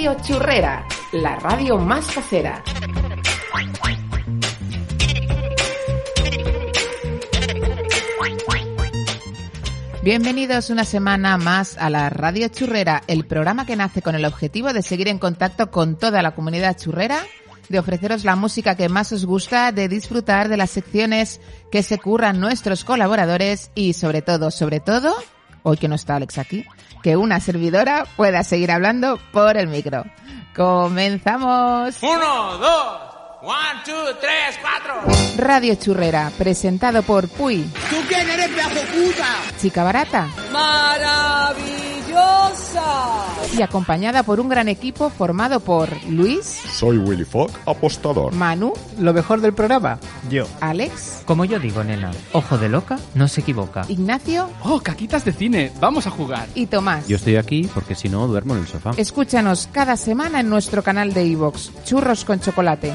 Radio Churrera, la radio más casera. Bienvenidos una semana más a la Radio Churrera, el programa que nace con el objetivo de seguir en contacto con toda la comunidad churrera, de ofreceros la música que más os gusta, de disfrutar de las secciones que se curran nuestros colaboradores y sobre todo, sobre todo, hoy que no está Alex aquí, que una servidora pueda seguir hablando por el micro. Comenzamos. Uno, dos, one, two, tres, cuatro. Radio Churrera, presentado por Puy, ¿Tú quién eres, pedazo puta? Chica Barata, maravillosa. y acompañada por un gran equipo formado por Luis, Soy Willy Fogg, apostador. Manu, Lo mejor del programa, yo. Alex, Como yo digo, nena, ojo de loca no se equivoca. Ignacio Oh, caquitas de cine, vamos a jugar. y Tomás. Yo estoy aquí porque si no duermo en el sofá. Escúchanos cada semana en nuestro canal de iVoox, Churros con Chocolate.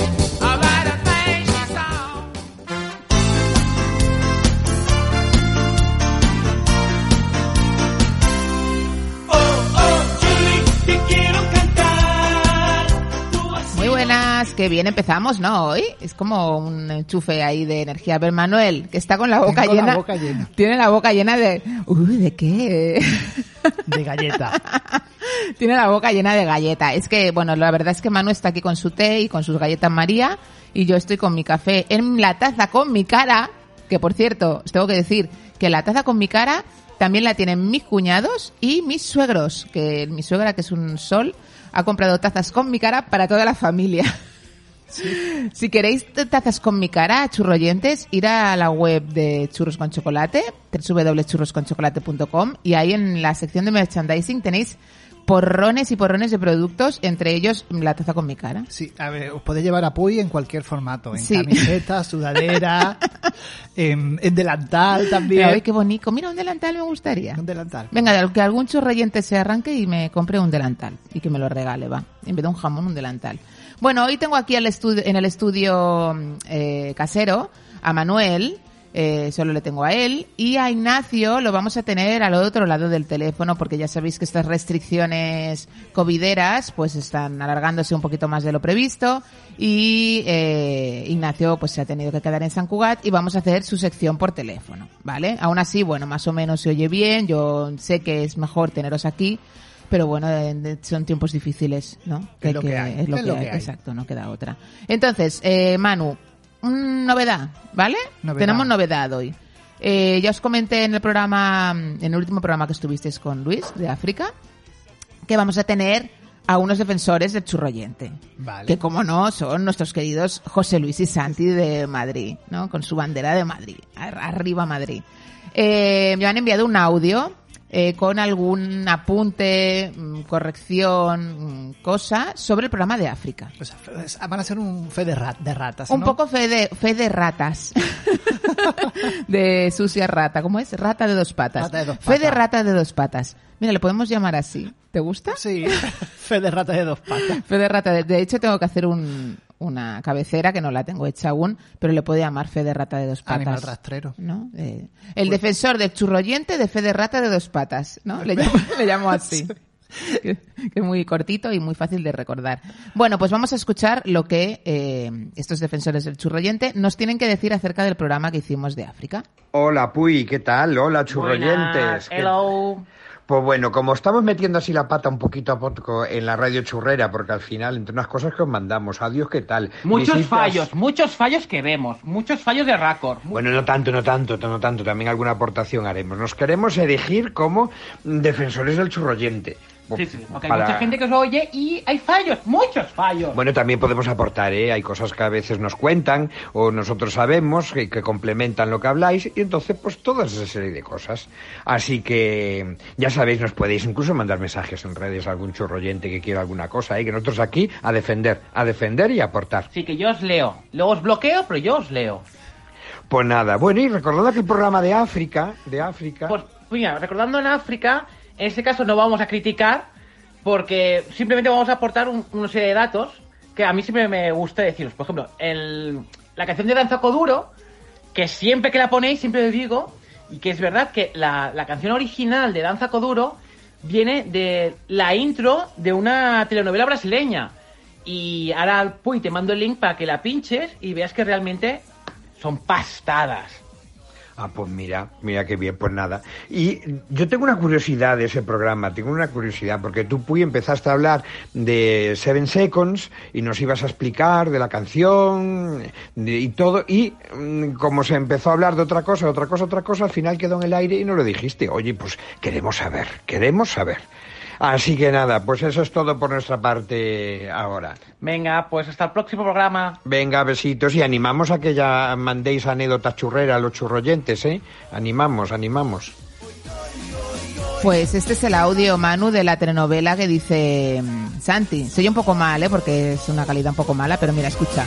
buenas, que bien empezamos, ¿no? Hoy es como un enchufe ahí de energía. A ver, Manuel, que está con la boca Tengo la llena. boca llena. Tiene la boca llena de. Uy, ¿de qué? De galleta. Tiene la boca llena de galleta. Es que, bueno, la verdad es que Manu está aquí con su té y con sus galletas María y yo estoy con mi café en la taza con mi cara, que por cierto, os tengo que decir que la taza con mi cara también la tienen mis cuñados y mis suegros, que mi suegra, que es un sol, ha comprado tazas con mi cara para toda la familia. Si queréis tazas con mi cara, churroyentes, ir a la web de Churros con Chocolate, www.churrosconchocolate.com y ahí en la sección de merchandising tenéis porrones y porrones de productos, entre ellos la taza con mi cara. Sí, a ver, os podéis llevar a Puy en cualquier formato, en Sí. camiseta, sudadera, en, en delantal también. Pero, ay, qué bonito. Mira, un delantal me gustaría. Un delantal. Venga, que algún churroyente se arranque y me compre un delantal y que me lo regale, va. En vez de un jamón, un delantal. Bueno, hoy tengo aquí estudio, en el estudio eh, casero a Manuel, eh, solo le tengo a él, y a Ignacio lo vamos a tener al otro lado del teléfono porque ya sabéis que estas restricciones covideras pues están alargándose un poquito más de lo previsto y eh, Ignacio pues se ha tenido que quedar en San Cugat y vamos a hacer su sección por teléfono, ¿vale? Aún así, bueno, más o menos se oye bien, yo sé que es mejor teneros aquí, pero bueno, son tiempos difíciles, ¿no? Es lo que hay, Es lo es que lo hay, que hay. exacto, no queda otra. Entonces, eh, Manu, novedad, ¿vale? Novedad. Tenemos novedad hoy. Eh, ya os comenté en el programa, en el último programa que estuvisteis con Luis de África, que vamos a tener a unos defensores del churroyente. Vale. Que como no, son nuestros queridos José Luis y Santi de Madrid, ¿no? Con su bandera de Madrid. Ar- Arriba Madrid. Eh, me han enviado un audio eh, con algún apunte, mm, corrección, mm, cosa sobre el programa de África. O sea, van a ser un fe de, rat- de ratas, Un poco fe de, fe de ratas. de sucia rata. ¿Cómo es? Rata de dos patas. Rata de dos Fe de patas. rata de dos patas. Mira, le podemos llamar así. ¿Te gusta? Sí, fe de rata de dos patas. Fe de rata. De, de hecho, tengo que hacer un, una cabecera que no la tengo hecha aún, pero le puedo llamar fe de rata de dos patas. Animal rastrero. ¿no? Eh, el defensor del churroyente de fe de rata de dos patas, ¿no? Le llamo, le llamo así. Que, es muy cortito y muy fácil de recordar. Bueno, pues vamos a escuchar lo que eh, estos defensores del churroyente nos tienen que decir acerca del programa que hicimos de África. Hola Puy, ¿qué tal? Hola churroyentes. ¿Qué- Hello. Pues bueno, como estamos metiendo así la pata un poquito a poco en la radio churrera, porque al final, entre unas cosas que os mandamos, adiós, ¿qué tal? Muchos Visitas- fallos, muchos fallos que vemos, muchos fallos de récord. Bueno, no tanto, no tanto, no tanto, también alguna aportación haremos. Nos queremos erigir como defensores del churroyente. Sí, sí, porque para- hay mucha gente que os oye y hay fallos, muchos fallos. Bueno, también podemos aportar, ¿eh? Hay cosas que a veces nos cuentan o nosotros sabemos que, que complementan lo que habláis y entonces pues toda esa serie de cosas. Así que ya sabéis, nos podéis incluso mandar mensajes en redes a algún churroyente que quiera alguna cosa, ¿eh? Que nosotros aquí a defender, a defender y a aportar. Así que yo os leo. Luego os bloqueo, pero yo os leo. Pues nada, bueno, y recordad aquel programa de África, de África. Pues mira, recordando en África, en este caso no vamos a criticar porque simplemente vamos a aportar un- una serie de datos que a mí siempre me gusta deciros. Por ejemplo, la canción de Danza Coduro, que siempre que la ponéis, siempre os digo, y que es verdad que la, canción original de Danza Coduro viene de la intro de una telenovela brasileña. Y ahora, Puy, te mando el link para que la pinches y veas que realmente son pastadas. Ah, pues mira, mira qué bien, pues nada. Y yo tengo una curiosidad de ese programa, tengo una curiosidad, porque tú, Puy, empezaste a hablar de Seven Seconds y nos ibas a explicar de la canción y todo, y mm, como se empezó a hablar de otra cosa, otra cosa, otra cosa, al final quedó en el aire y no lo dijiste. Oye, pues queremos saber, queremos saber. Así que nada, pues eso es todo por nuestra parte ahora. Venga, pues hasta el próximo programa. Venga, besitos y animamos a que ya mandéis anécdotas churreras a los churroyentes, ¿eh? Animamos, animamos. Pues este es el audio, Manu, de la telenovela que dice mm, Santi. Se oye un poco mal, ¿eh? Porque es una calidad un poco mala, pero mira, escucha.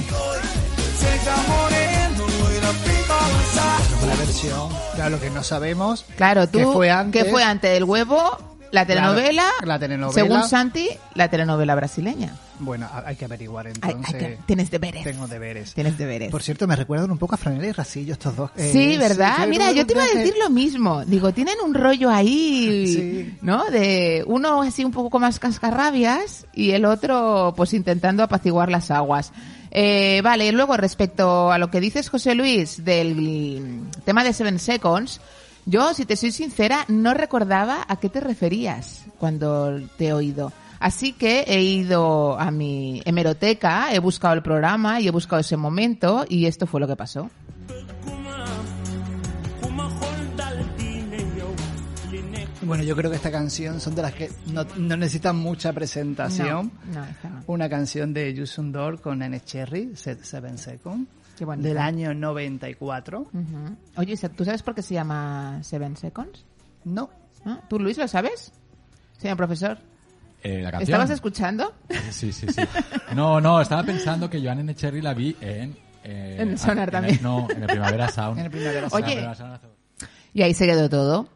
La versión, claro, lo que no sabemos. Claro, tú, ¿Qué fue antes? ¿qué fue antes? ¿El huevo? ¿La telenovela? La telenovela. Según Santi, la telenovela brasileña. Bueno, ha- hay que averiguar Hay- entonces. hay que- tienes deberes. Tengo deberes. Tienes deberes. Por cierto, me recuerdan un poco a Franela y Rasillo estos dos. Eh, Sí, ¿verdad? sí, Mira, yo te iba a decir lo mismo. Digo, tienen un rollo ahí, Sí. ¿no? De uno así un poco más cascarrabias y el otro pues intentando apaciguar las aguas. Eh, vale, luego respecto a lo que dices, José Luis, del tema de Seven Seconds, yo, si te soy sincera, no recordaba a qué te referías cuando te he oído. Así que he ido a mi hemeroteca, he buscado el programa y he buscado ese momento y esto fue lo que pasó. Bueno, yo creo que esta canción son de las que no, no necesitan mucha presentación. No, no. Una canción de Yusun Dor con Nene Cherry, Se- Seven Seconds. Del año 94. Ujú. Oye, ¿tú sabes por qué se llama Seven Seconds? No, ¿No? ¿Tú, Luis, lo sabes? Señor profesor. Eh, la canción. ¿Estabas escuchando? Sí, sí, sí. No, no, estaba pensando que Joan N. Cherry la vi en... eh, En el Sonar el- también. no, en el Primavera Sound. En el Primavera Sound. Oye. Primavera Sound hace- Y ahí se quedó todo.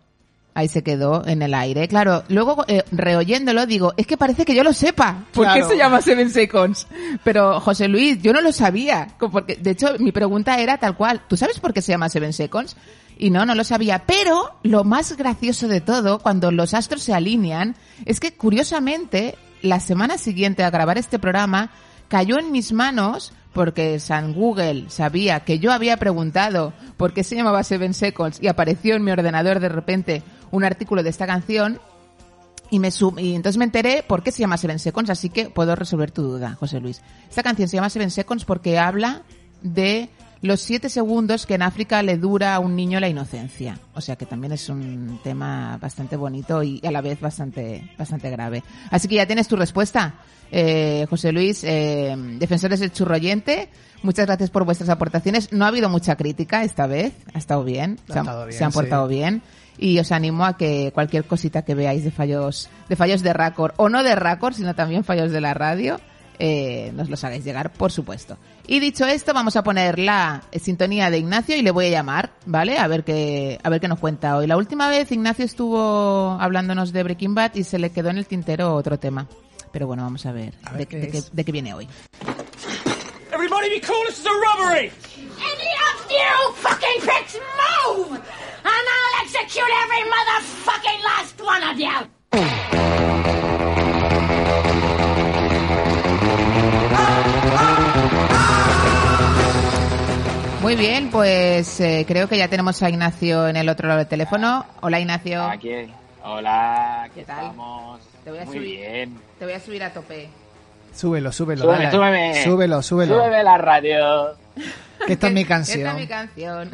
Ahí se quedó en el aire. Claro, luego eh, reoyéndolo digo, es que parece que yo lo sepa. ¿Por qué se llama Seven Seconds? Pero José Luis, yo no lo sabía. Porque, de hecho, mi pregunta era tal cual. ¿Tú sabes por qué se llama Seven Seconds? Y no, no lo sabía. Pero lo más gracioso de todo, cuando los astros se alinean, es que curiosamente, la semana siguiente a grabar este programa, cayó en mis manos porque San Google sabía que yo había preguntado por qué se llamaba Seven Seconds y apareció en mi ordenador de repente un artículo de esta canción y me sum- y entonces me enteré por qué se llama Seven Seconds, así que puedo resolver tu duda, José Luis. Esta canción se llama Seven Seconds porque habla de los siete segundos que en África le dura a un niño la inocencia. O sea que también es un tema bastante bonito y a la vez bastante, bastante grave. Así que ya tienes tu respuesta, eh, José Luis, eh, defensores del churroyente. Muchas gracias por vuestras aportaciones. No ha habido mucha crítica esta vez, ha estado bien, Ha se han, estado bien, se han portado sí. bien y os animo a que cualquier cosita que veáis de fallos de fallos de Raccord o no de Raccord sino también fallos de la radio eh, nos los hagáis llegar por supuesto y dicho esto vamos a poner la sintonía de Ignacio y le voy a llamar vale a ver qué a ver qué nos cuenta hoy la última vez Ignacio estuvo hablándonos de Breaking Bad y se le quedó en el tintero otro tema pero bueno vamos a ver, A ver de, qué de qué- es. de qué viene hoy Everybody be cool, this is a robbery! Any of you fucking pricks move! And I'll execute every motherfucking last one of you! muy bien pues eh, creo que ya tenemos a Ignacio en el otro lado del teléfono hola Ignacio Aquí, hola, aquí ¿Qué tal? estamos. Te voy a Muy subir. bien. Te voy a subir a tope. Súbelo, súbelo. Súbeme, dale. súbeme. Súbelo, súbelo. Súbeme la radio. Que esta es mi Esta canción. es mi canción.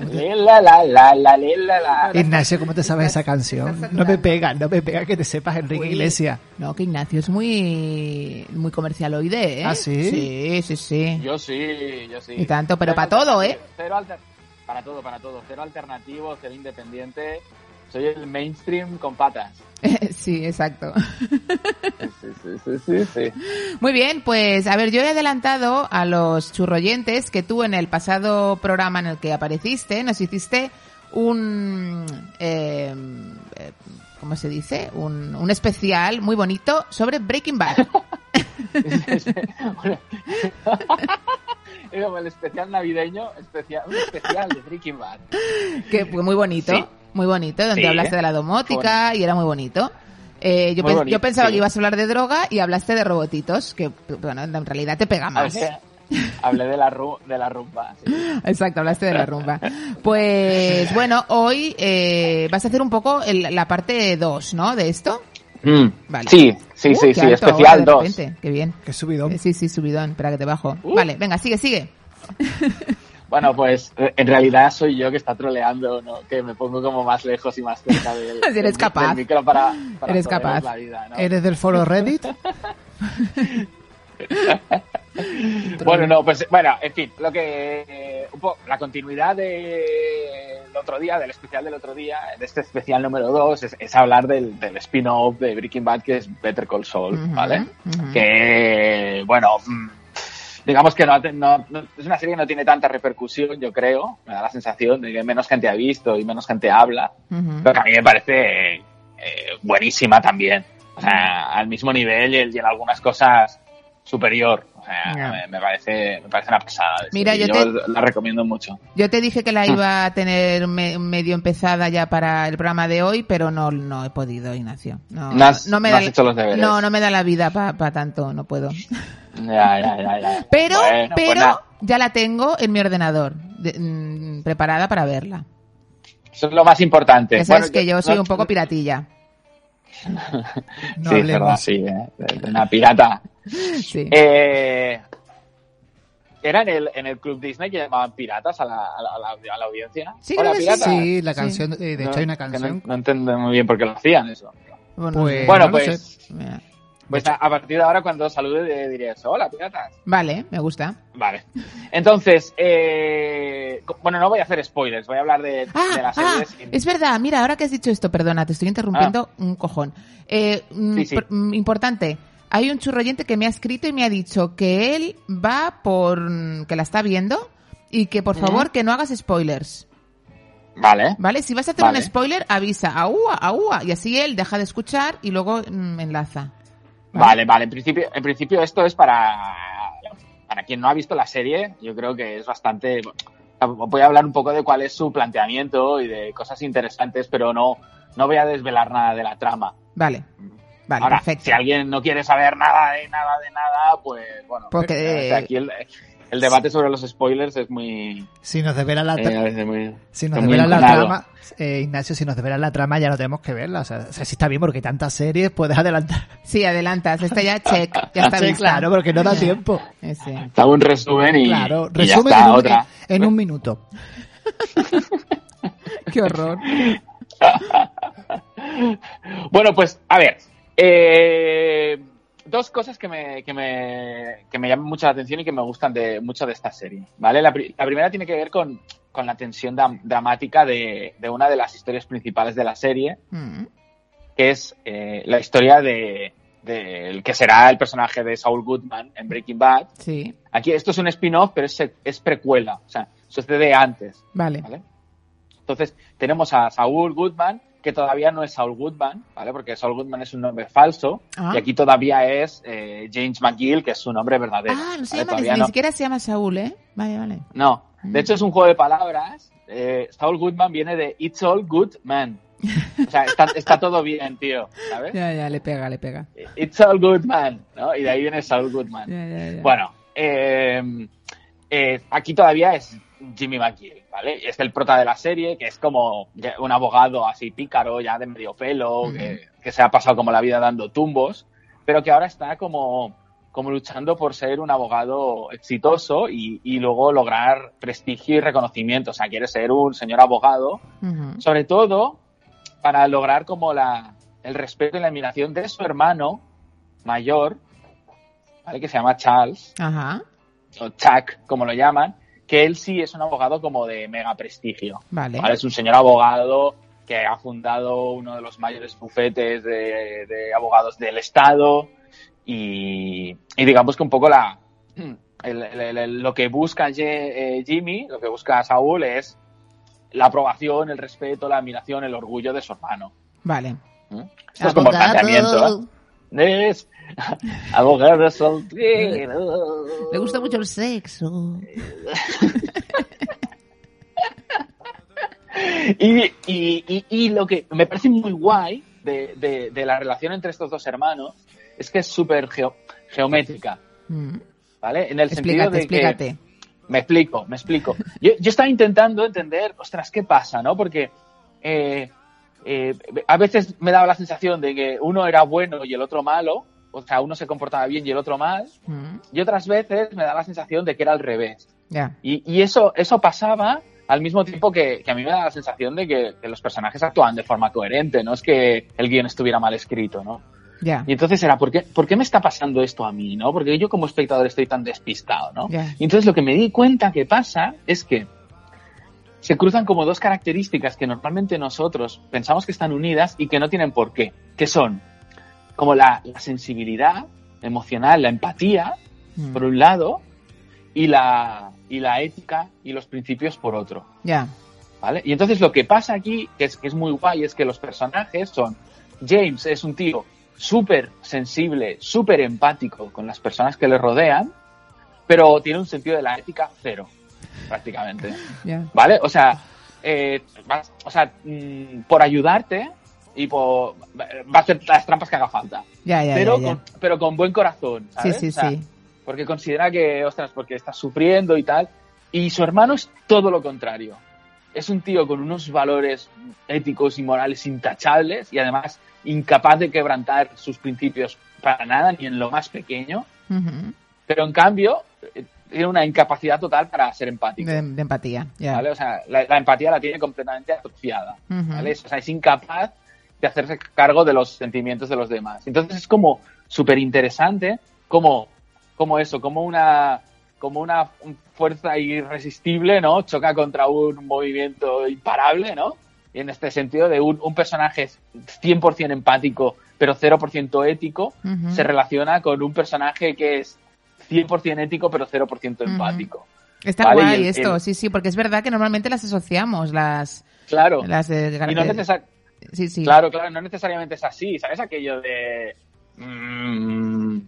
La, la, la, la, la, la. Ignacio, ¿cómo te sabes esa canción? No me pega, no me pega que te sepas Enrique. Iglesias. No, que Ignacio es muy muy comercialoide, ¿eh? ¿Ah, sí? Sí, sí, sí. Yo sí, yo sí. Y tanto, pero Cero para todo, ¿eh? Cero alter- Para todo, para todo. Cero alternativo, cero independiente. Soy el mainstream con patas. sí, exacto. Sí, sí, sí. Muy bien, pues a ver, yo he adelantado a los churroyentes que tú en el pasado programa en el que apareciste nos hiciste un... eh, ¿Cómo se dice? Un, un especial muy bonito sobre Breaking Bad. Es como el especial navideño, especial, un especial de Breaking Bad. que fue muy bonito, Sí. Muy bonito, donde Sí, hablaste ¿eh? de la domótica y era muy bonito. Eh, yo, Muy pens- bonito, yo pensaba sí. que ibas a hablar de droga y hablaste de robotitos, que bueno, en realidad te pega más. hablé de la, ru- de la rumba. sí. Exacto, hablaste de la rumba. Pues bueno, hoy eh, vas a hacer un poco el- la parte 2, ¿no? De esto. Mm, Vale. Sí, sí, Uh, sí, sí, alto especial ahora de 2. repente, Qué bien. Qué subidón. Eh, Sí, sí, subidón. Espera que te bajo. Uh. Vale, venga, sigue, sigue. Bueno, pues eh, en realidad soy yo que está troleando, ¿no? Que me pongo como más lejos y más cerca del, Si eres del- capaz. del micro para, para Eres capaz. la vida, ¿no? ¿Eres del foro Reddit? Bueno, no, pues bueno, en fin, lo que eh, un poco la continuidad del otro día, del especial del otro día, de este especial número 2, es, es hablar del, del spin-off de Breaking Bad que es Better Call Saul, ¿vale? Que, bueno, mm, digamos que no, no- no- es una serie que no tiene tanta repercusión, yo creo, me da la sensación de que menos gente ha visto y menos gente habla, Ujú. pero que a mí me parece eh, buenísima también. O sea, al mismo nivel y en algunas cosas superior. O sea, Ya. me, me parece, me parece una pasada. Mira, yo yo te- la recomiendo mucho. Yo te dije que la iba a tener me- medio empezada ya para el programa de hoy, pero no, no he podido, Ignacio. No, No has- me no da, hecho los deberes. No, no me da la vida para tanto, no puedo. Ya, ya, ya, ya. Pero, Bueno, pues pero nada. ya la tengo en mi ordenador, de- mm, preparada para verla. Eso es lo más importante. Sabes Bueno, que yo soy no- un poco piratilla. No sí, hablemos. verdad, sí, eh, una pirata. Sí. Eh, era en el, en el Club Disney que llamaban piratas a la, a la, a la- audiencia. Sí, Hola, sí. la Sí. canción, eh, de hecho hay una canción. No, no entiendo muy bien por qué lo hacían eso. Bueno, Pues, Bueno, no pues-. Pues a, a partir de ahora, cuando salude, de- diré eso. Hola, piratas. Vale, me gusta. Vale. Entonces, eh, bueno, no voy a hacer spoilers, voy a hablar de, Ah, de la ah, es verdad, mira, ahora que has dicho esto, perdona, te estoy interrumpiendo un cojón. Eh, mm, Ah. Sí, sí. mm, importante, hay un churroyente que me ha escrito y me ha dicho que él va por... mm, que la está viendo y que por favor que no hagas spoilers. Vale. ¿Vale? Si vas a hacer Vale. un spoiler, avisa, aúa, aúa, y así él deja de escuchar y luego mm, enlaza. Vale, vale. En principio, en principio esto es para, para quien no ha visto la serie. Yo creo que es bastante... Voy a hablar un poco de cuál es su planteamiento y de cosas interesantes, pero no, no voy a desvelar nada de la trama. Vale, vale, Ahora, perfecto. si alguien no quiere saber nada de nada de nada, pues bueno. Porque- o sea, aquí el, el debate sobre los spoilers es muy... Si nos develan la, eh, tra- muy si nos develan la trama, eh, Ignacio, si nos develan la trama ya no tenemos que verla. O sea, o sea, sí está bien porque hay tantas series, puedes adelantar. Sí, adelantas, esta ya check, ya está vista. claro, porque no da tiempo. Eh, sí. Hago un resumen y, Claro, y ya resumen está, en, un, otra. en un minuto. Qué horror. Bueno, pues, a ver. Eh, dos cosas que me, que, me, que me llaman mucho la atención y que me gustan de, mucho de esta serie. ¿vale? La, pri- la primera tiene que ver con, con la tensión dramática de, de una de las historias principales de la serie, Mm. que es eh, la historia de del que será el personaje de Saul Goodman en Breaking Bad. Sí, Aquí esto es un spin-off, pero es, es precuela, o sea, sucede antes. vale. ¿vale? Entonces, tenemos a Saul Goodman, que todavía no es Saul Goodman, ¿vale? Porque Saul Goodman es un nombre falso, Ah. y aquí todavía es eh, James McGill, que es su nombre verdadero. Ah, no se ¿vale? llama, ni, Todavía ni no. siquiera se llama Saúl, ¿eh? Vale, vale. No, Mm. de hecho es un juego de palabras. Eh, Saul Goodman viene de It's All Good Man. O sea, está, está todo bien, tío, ¿sabes? Ya, ya, le pega, le pega. It's All Good Man, ¿no? Y de ahí viene Saul Goodman. Ya, ya, ya. Bueno, eh, eh, aquí todavía es Jimmy McGill, ¿vale? Es el prota de la serie, que es como un abogado así pícaro, ya de medio pelo, que, que se ha pasado como la vida dando tumbos, pero que ahora está como como luchando por ser un abogado exitoso y, y luego lograr prestigio y reconocimiento. O sea, quiere ser un señor abogado, sobre todo para lograr como la, el respeto y la admiración de su hermano mayor, ¿vale? que se llama Charles, Ajá. o Chuck, como lo llaman, que él sí es un abogado como de mega prestigio. Vale. ¿vale? Es un señor abogado que ha fundado uno de los mayores bufetes de, de abogados del Estado y, y digamos que un poco la el- el- el- lo que busca eh, Jimmy, lo que busca Saúl es la aprobación, el respeto, la admiración, el orgullo de su hermano. Vale. Esto es como el planteamiento. ¿eh? Es abogado soltero. Le gusta mucho el sexo. Y, y, y, y lo que me parece muy guay de, de, de la relación entre estos dos hermanos es que es súper geo- geométrica, Mm. ¿vale? En el sentido de explícate. que... Me explico, me explico. Yo, yo estaba intentando entender, ostras, ¿qué pasa, no? Porque eh, eh, a veces me daba la sensación de que uno era bueno y el otro malo, o sea, uno se comportaba bien y el otro mal, Mm. y otras veces me daba la sensación de que era al revés. Ya. Y, y eso, eso pasaba al mismo tiempo que, que a mí me da la sensación de que, que los personajes actuaban de forma coherente, no es que el guion estuviera mal escrito, ¿no? Ya. Y entonces era, ¿por qué, ¿por qué me está pasando esto a mí, no? Porque yo como espectador estoy tan despistado, ¿no? Ya. Y entonces lo que me di cuenta que pasa es que se cruzan como dos características que normalmente nosotros pensamos que están unidas y que no tienen por qué, que son como la, la sensibilidad emocional, la empatía, Mm. por un lado, y la, y la ética y los principios por otro. Ya. ¿Vale? Y entonces lo que pasa aquí, que es, que es muy guay, es que los personajes son. James es un tío súper sensible, súper empático con las personas que le rodean, pero tiene un sentido de la ética cero, prácticamente. Ya. ¿Vale? O sea, eh, vas- o sea mm, por ayudarte y por, va a hacer las trampas que haga falta. Ya, ya, pero, ya. Con, pero con buen corazón, Sí, ¿sabes? sí, O sea, sí. porque considera que, ostras, porque está sufriendo y tal. Y su hermano es todo lo contrario. Es un tío con unos valores éticos y morales intachables y además incapaz de quebrantar sus principios para nada, ni en lo más pequeño. Ujú. Pero en cambio, tiene una incapacidad total para ser empático. De, de empatía. Ya. ¿vale? O sea, la, la empatía la tiene completamente atrofiada. Ujú. ¿vale? O sea, es incapaz de hacerse cargo de los sentimientos de los demás. Entonces es como súper interesante como, como eso, como una, como una fuerza irresistible, ¿no? Choca contra un movimiento imparable, ¿no? Y en este sentido de un, un personaje 100% empático, pero 0% ético, se relaciona con un personaje que es 100% ético, pero 0% empático. Está Vale, guay el- esto, el- sí, sí, porque es verdad que normalmente las asociamos, las... Claro. Las de Y no necesar- Sí, sí. Claro, claro, no necesariamente es así, ¿sabes? Aquello de... mm,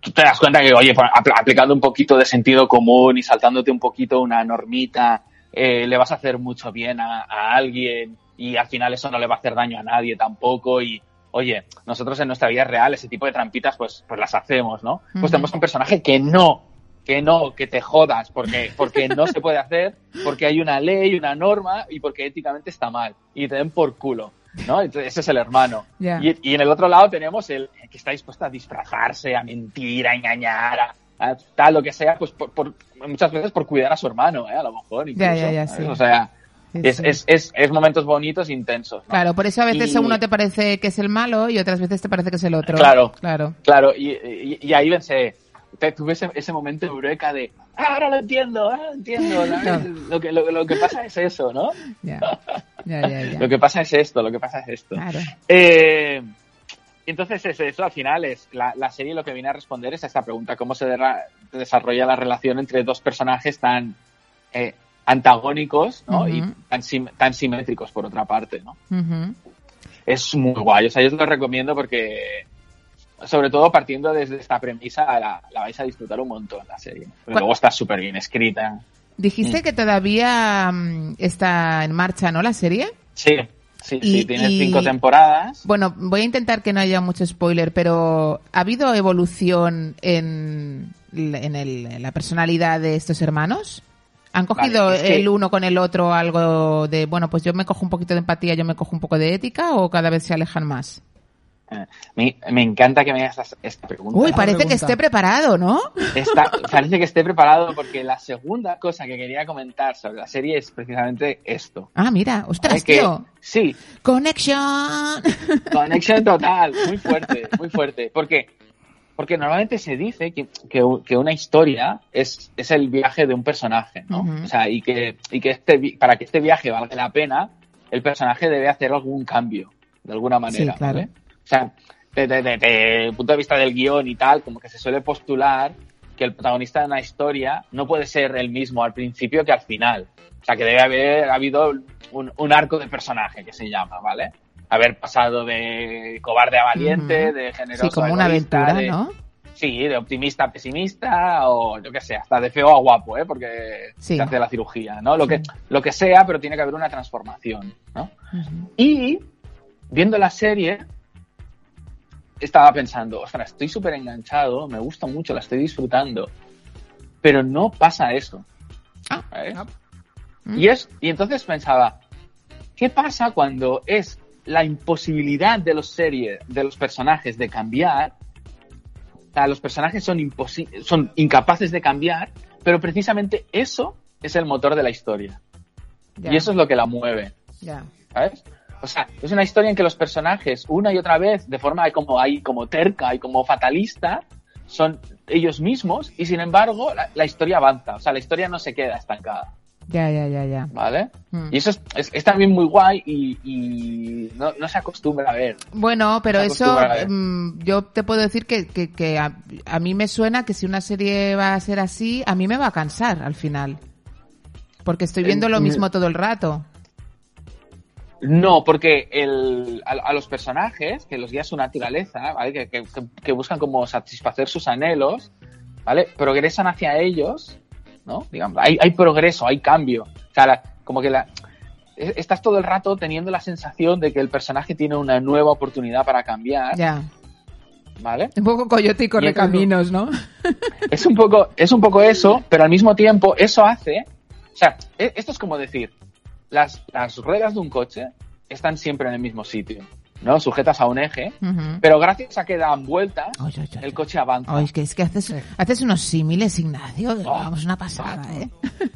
tú te das cuenta que, oye, apl- aplicando un poquito de sentido común y saltándote un poquito una normita, eh, le vas a hacer mucho bien a, a alguien y al final eso no le va a hacer daño a nadie tampoco y, oye, nosotros en nuestra vida real ese tipo de trampitas pues, pues las hacemos, ¿no? Pues tenemos un personaje que no, que no, que te jodas porque, porque no se puede hacer, porque hay una ley, una norma y porque éticamente está mal y te den por culo. ¿no? Entonces, ese es el hermano. Y, y en el otro lado tenemos el que está dispuesto a disfrazarse, a mentir, a engañar, a, a tal, lo que sea, pues por, por- muchas veces por cuidar a su hermano, ¿eh? a lo mejor. Ya, incluso, ya, ya, ¿sabes? sí. O sea, Sí, es, sí. Es, es, es momentos bonitos, intensos. ¿no? Claro, por eso a veces Y- uno te parece que es el malo y otras veces te parece que es el otro. Claro. Claro. Claro, y, y, ahí te- tuve ese, ese momento eureka de, "Ah, ahora lo entiendo, ahora lo entiendo. Lo, que, lo, lo que pasa es eso, ¿no? Lo que pasa es esto, lo que pasa es esto. Claro. Eh, entonces es eso, al final es la, la serie lo que viene a responder es a esta pregunta, cómo se desarrolla la relación entre dos personajes tan eh, antagónicos ¿no? y tan, sim- tan simétricos por otra parte. ¿no? Es muy guay, o sea, yo os lo recomiendo porque sobre todo partiendo desde esta premisa la, la vais a disfrutar un montón la serie. Porque ¿Cuál- luego está súper bien escrita. Dijiste que todavía mm, está en marcha, ¿no? La serie. Sí, sí, Y- sí, tiene y- cinco temporadas. Bueno, voy a intentar que no haya mucho spoiler, pero ¿ha habido evolución en, en, el- en la personalidad de estos hermanos? ¿Han cogido Vale, es que- el uno con el otro algo de, bueno, pues yo me cojo un poquito de empatía, yo me cojo un poco de ética o cada vez se alejan más? Me, me encanta que me hagas esta- pregunta. Uy, parece que esté preparado, ¿no? Está- parece que esté preparado porque la segunda cosa que quería comentar sobre la serie es precisamente esto. Ah, mira, ostras. Que- tío. Sí, Connection. Conexión total, muy fuerte, muy fuerte. ¿Por qué? Porque normalmente se dice que, que, que una historia es, es el viaje de un personaje, ¿no? O sea, y que, y que este, para que este viaje valga la pena, el personaje debe hacer algún cambio, de alguna manera, Sí, claro. ¿vale? O sea, desde el punto de vista del guion y tal, como que se suele postular que el protagonista de una historia no puede ser el mismo al principio que al final. O sea, que debe haber habido un, un arco de personaje que se llama, ¿vale? Haber pasado de cobarde a valiente, Ujú. de generoso Sí, como a una aventura, de- ¿no? Sí, de optimista a pesimista o yo qué sé, hasta de feo a guapo, ¿eh? Porque Sí. se hace la cirugía, ¿no? Lo que, lo que sea, pero tiene que haber una transformación, ¿no? Y viendo la serie, estaba pensando, ostras, estoy súper enganchado, me gusta mucho, la estoy disfrutando, pero no pasa eso. ¿sabes? Y, es, y entonces pensaba, ¿qué pasa cuando es la imposibilidad de los series, de los personajes de cambiar? O sea, los personajes son, son incapaces de cambiar, pero precisamente eso es el motor de la historia. Y eso es lo que la mueve. Ya. ¿sabes? O sea, es una historia en que los personajes, una y otra vez, de forma como ahí, como terca y como fatalista, son ellos mismos y sin embargo la, la historia avanza. O sea, la historia no se queda estancada, Ya, ya, ya, ya. ¿vale? Mm. Y eso es, es- es también muy guay y, y no, no se acostumbra a ver. Bueno, pero eso mm, yo te puedo decir que, que, que a, a mí me suena que si una serie va a ser así, a mí me va a cansar al final. Porque estoy viendo lo mismo todo el rato. No, porque el, a, a los personajes, que los guía su naturaleza, ¿vale? Que, que- que- que buscan como satisfacer sus anhelos, ¿vale? Progresan hacia ellos, ¿no? Digamos, hay, hay progreso, hay cambio. O sea, la- como que la, e- estás todo el rato teniendo la sensación de que el personaje tiene una nueva oportunidad para cambiar, Ya. ¿vale? Un poco coyote y corre Y entonces- caminos, ¿no? Es un poco, es un poco eso, pero al mismo tiempo eso hace, o sea, e- esto es como decir, las, las ruedas de un coche están siempre en el mismo sitio, ¿no? Sujetas a un eje, pero gracias a que dan vueltas, el coche avanza. Ay, es que, es que haces, haces unos símiles, Ignacio. Vamos, una pasada, ¿eh?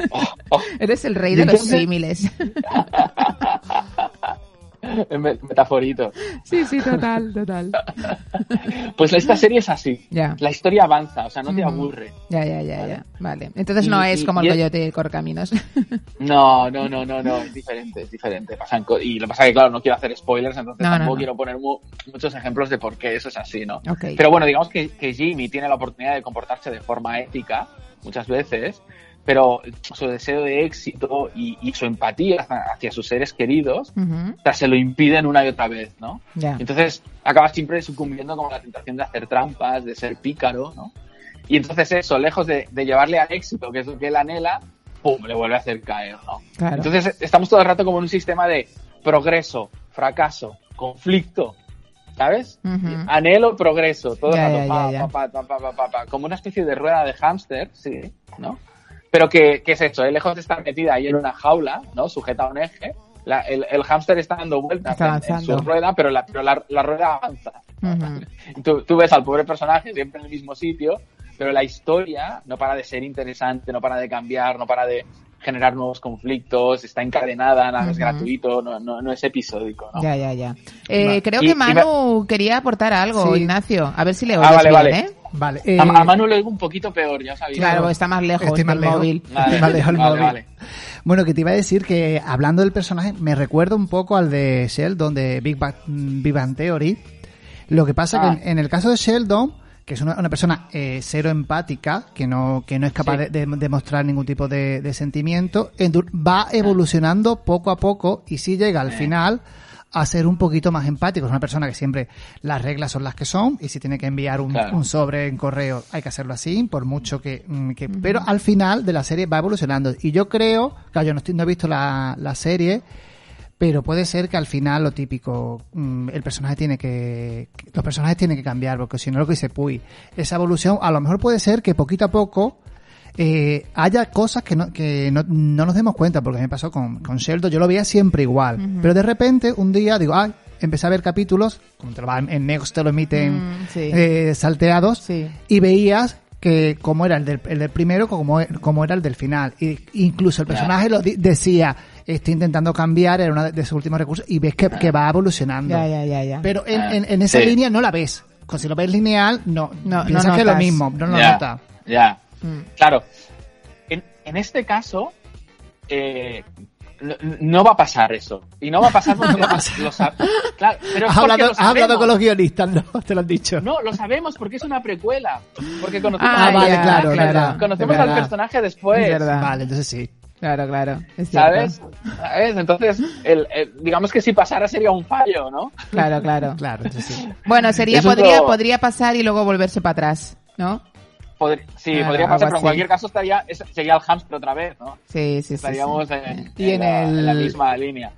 Eres el rey de los símiles. Me- Metaforito. Sí, sí, total, total. Pues esta serie es así. Ya. La historia avanza, o sea, no te aburre. Ya, ya, ya, ya. Vale. Entonces no Y- es y- como y el es- coyote y el correcaminos. No, no, no, no, no, es diferente, es diferente. Pasan y lo que pasa es que, claro, no quiero hacer spoilers, entonces No, no, tampoco no. quiero poner mu- muchos ejemplos de por qué eso es así, ¿no? Ok. Pero bueno, digamos que, que Jimmy tiene la oportunidad de comportarse de forma ética muchas veces, pero su deseo de éxito y, y su empatía hacia, sus seres queridos Ujú. o sea, se lo impiden una y otra vez, ¿no? Ya. Entonces acaba siempre sucumbiendo como a la tentación de hacer trampas, de ser pícaro, ¿no? Y entonces eso, lejos de, de llevarle al éxito, que es lo que él anhela, ¡pum! le vuelve a hacer caer, ¿no? Claro. Entonces estamos todo el rato como en un sistema de progreso, fracaso, conflicto, ¿sabes? Ujú. Anhelo, progreso, todo el rato, pa, ya, ya. pa, pa, pa, pa, pa, pa, como una especie de rueda de hámster, sí, ¿no? Pero que, que es esto, ¿eh? lejos de estar metida ahí en una jaula, ¿no? Sujeta a un eje, la- el, el hámster está dando vueltas Está en- en, su rueda, pero la, pero la, la rueda avanza. Tú, tú ves al pobre personaje siempre en el mismo sitio, pero la historia no para de ser interesante, no para de cambiar, no para de generar nuevos conflictos, está encadenada, nada es Ujú. gratuito, no, no, no es episódico, ¿no? Ya, ya, ya. Eh, creo Y- que Manu quería aportar algo, Sí. Ignacio. A ver si le Ah, oyes vale, bien, vale. ¿eh? Vale. A, a Manu lo oigo un poquito peor, ya sabéis. Claro, está más lejos Estoy más del lejos. móvil. Vale, Estoy más lejos del vale, móvil. vale. Bueno, que te iba a decir que hablando del personaje, me recuerda un poco al de Sheldon de Big Bang, Big Bang Theory. Lo que pasa Ah. que en, en el caso de Sheldon, que es una, una persona eh, cero empática, que no, que no es capaz Sí. de, de demostrar ningún tipo de, de sentimiento, va evolucionando poco a poco y si llega al final a ser un poquito más empático. Es una persona que siempre las reglas son las que son y si tiene que enviar un, Claro. un sobre en correo hay que hacerlo así, por mucho que... mm, que- Pero al final de la serie va evolucionando. Y yo creo, claro, yo no, estoy- no he visto la, la serie, pero puede ser que al final lo típico, mm, el personaje tiene que, los personajes tienen que cambiar, porque si no lo que dice Puy, esa evolución, a lo mejor puede ser que poquito a poco eh, haya cosas que, no, que no, no nos demos cuenta, porque me pasó con, con Sheldon, yo lo veía siempre igual, pero de repente un día digo, ay, empecé a ver capítulos, como te lo van- en Next te lo emiten Mm, sí. eh, salteados, Sí. y veías que como era el del, el del primero, como, como era el del final. Y incluso el personaje lo di- decía, estoy intentando cambiar, era uno de, sus últimos recursos, y ves que, que va evolucionando. Ya, ya, ya, ya. Pero en, Ah, en, en esa sí. línea no la ves. Si lo ves lineal, no, No, piensas no que es lo mismo, no lo ya, notas. Ya, Mm. claro. En, en este caso, eh, no, no va a pasar eso. Y no va a pasar porque lo Claro, pero es Has hablado, lo has hablado sabemos. con los guionistas, ¿no? Te lo han dicho. No, lo sabemos porque es una precuela. Porque conocemos, Ah, al vale, personaje, claro, claro. conocemos al personaje después. Vale, entonces sí. Claro, claro. Es cierto. ¿Sabes? ¿Sabes? Entonces, el- el- digamos que si pasara sería un fallo, ¿no? Claro, claro. Claro, sí. Bueno, sería, Eso podría, lo- podría pasar y luego volverse para atrás, ¿no? Podr- sí, Claro, podría pasar, pero en cualquier caso estaría, es- sería el hamster otra vez, ¿no? Sí, sí, sí. Estaríamos sí. en, Y en la, el- en la misma línea.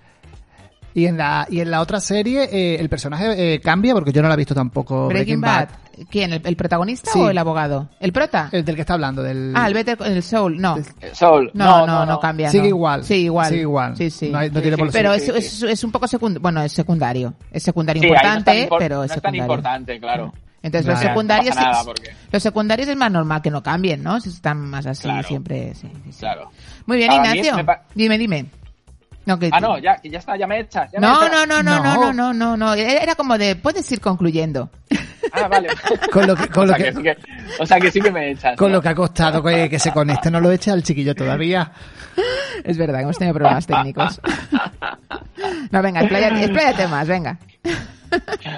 Y en la, y en la otra serie, eh, el personaje eh, cambia porque yo no la he visto tampoco. Breaking Bad. ¿Quién? ¿El, el protagonista Sí. o el abogado? ¿El prota? El del que está hablando, del. Ah, el Better, el Soul, no. Eh, Soul, No, no, no, cambia. Sigue no. igual. Sí, igual. Sigue igual. Sí, sí. No hay- no Sí, tiene sí, evolución. pero sí, es, sí. es, es un poco secundario. Bueno, es secundario. Es secundario Sí, ahí no es importante, pero no es es tan secundario. importante, claro. Entonces los Vale. secundarios, No nada, es- porque- los secundarios es más normal que no cambien, ¿no? Si están más así Claro. siempre. sí, sí, sí. Claro. Muy bien, Ahora, Ignacio. me pa- Dime, dime. No, que Ah, no, ya, que ya está, ya me echas. ya me No, echas. no, no, no, no, No. no, no, no, no. Era como de, puedes ir concluyendo. Ah, vale. Con lo que- con o, lo sea que- sí que, o sea que sí que me echas. Con ¿no? lo que ha costado que, que se conecte, no lo eche al chiquillo todavía. Es verdad, hemos tenido problemas técnicos. No, venga, expláyate, expláyate más, venga.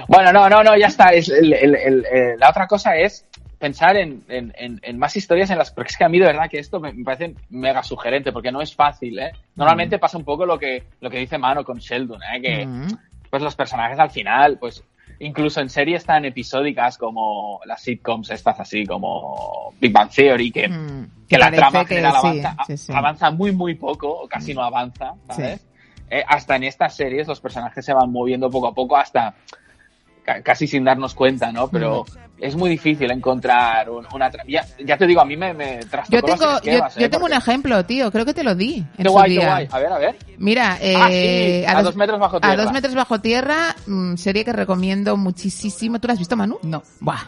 Bueno, no, no, no, ya está. Es el- el- el- el- la otra cosa es pensar en, en- más historias en las porque es que a mí de verdad que esto me, me parece mega sugerente porque no es fácil, ¿eh? Normalmente pasa un poco lo que lo que dice Mano con Sheldon, ¿eh? Que Mm. pues los personajes al final, pues incluso en series tan episódicas como las sitcoms estas así como Big Bang Theory que, Mm. que la trama general sí, avanza, sí, sí. avanza muy muy poco o casi no avanza, ¿sabes? Eh, hasta en estas series los personajes se van moviendo poco a poco hasta ca- casi sin darnos cuenta, ¿no? Pero es muy difícil encontrar un- una... Ya, ya te digo, a mí me, me Yo tengo, yo, esquemas, yo ¿eh? tengo un ejemplo, tío. Creo que te lo di en Qué su guay, día. qué guay. A ver, a ver. Mira, eh, Ah, sí, a dos metros bajo A tierra. dos metros bajo tierra, mm, serie que recomiendo muchísimo. ¿Tú la has visto, Manu? No. Buah,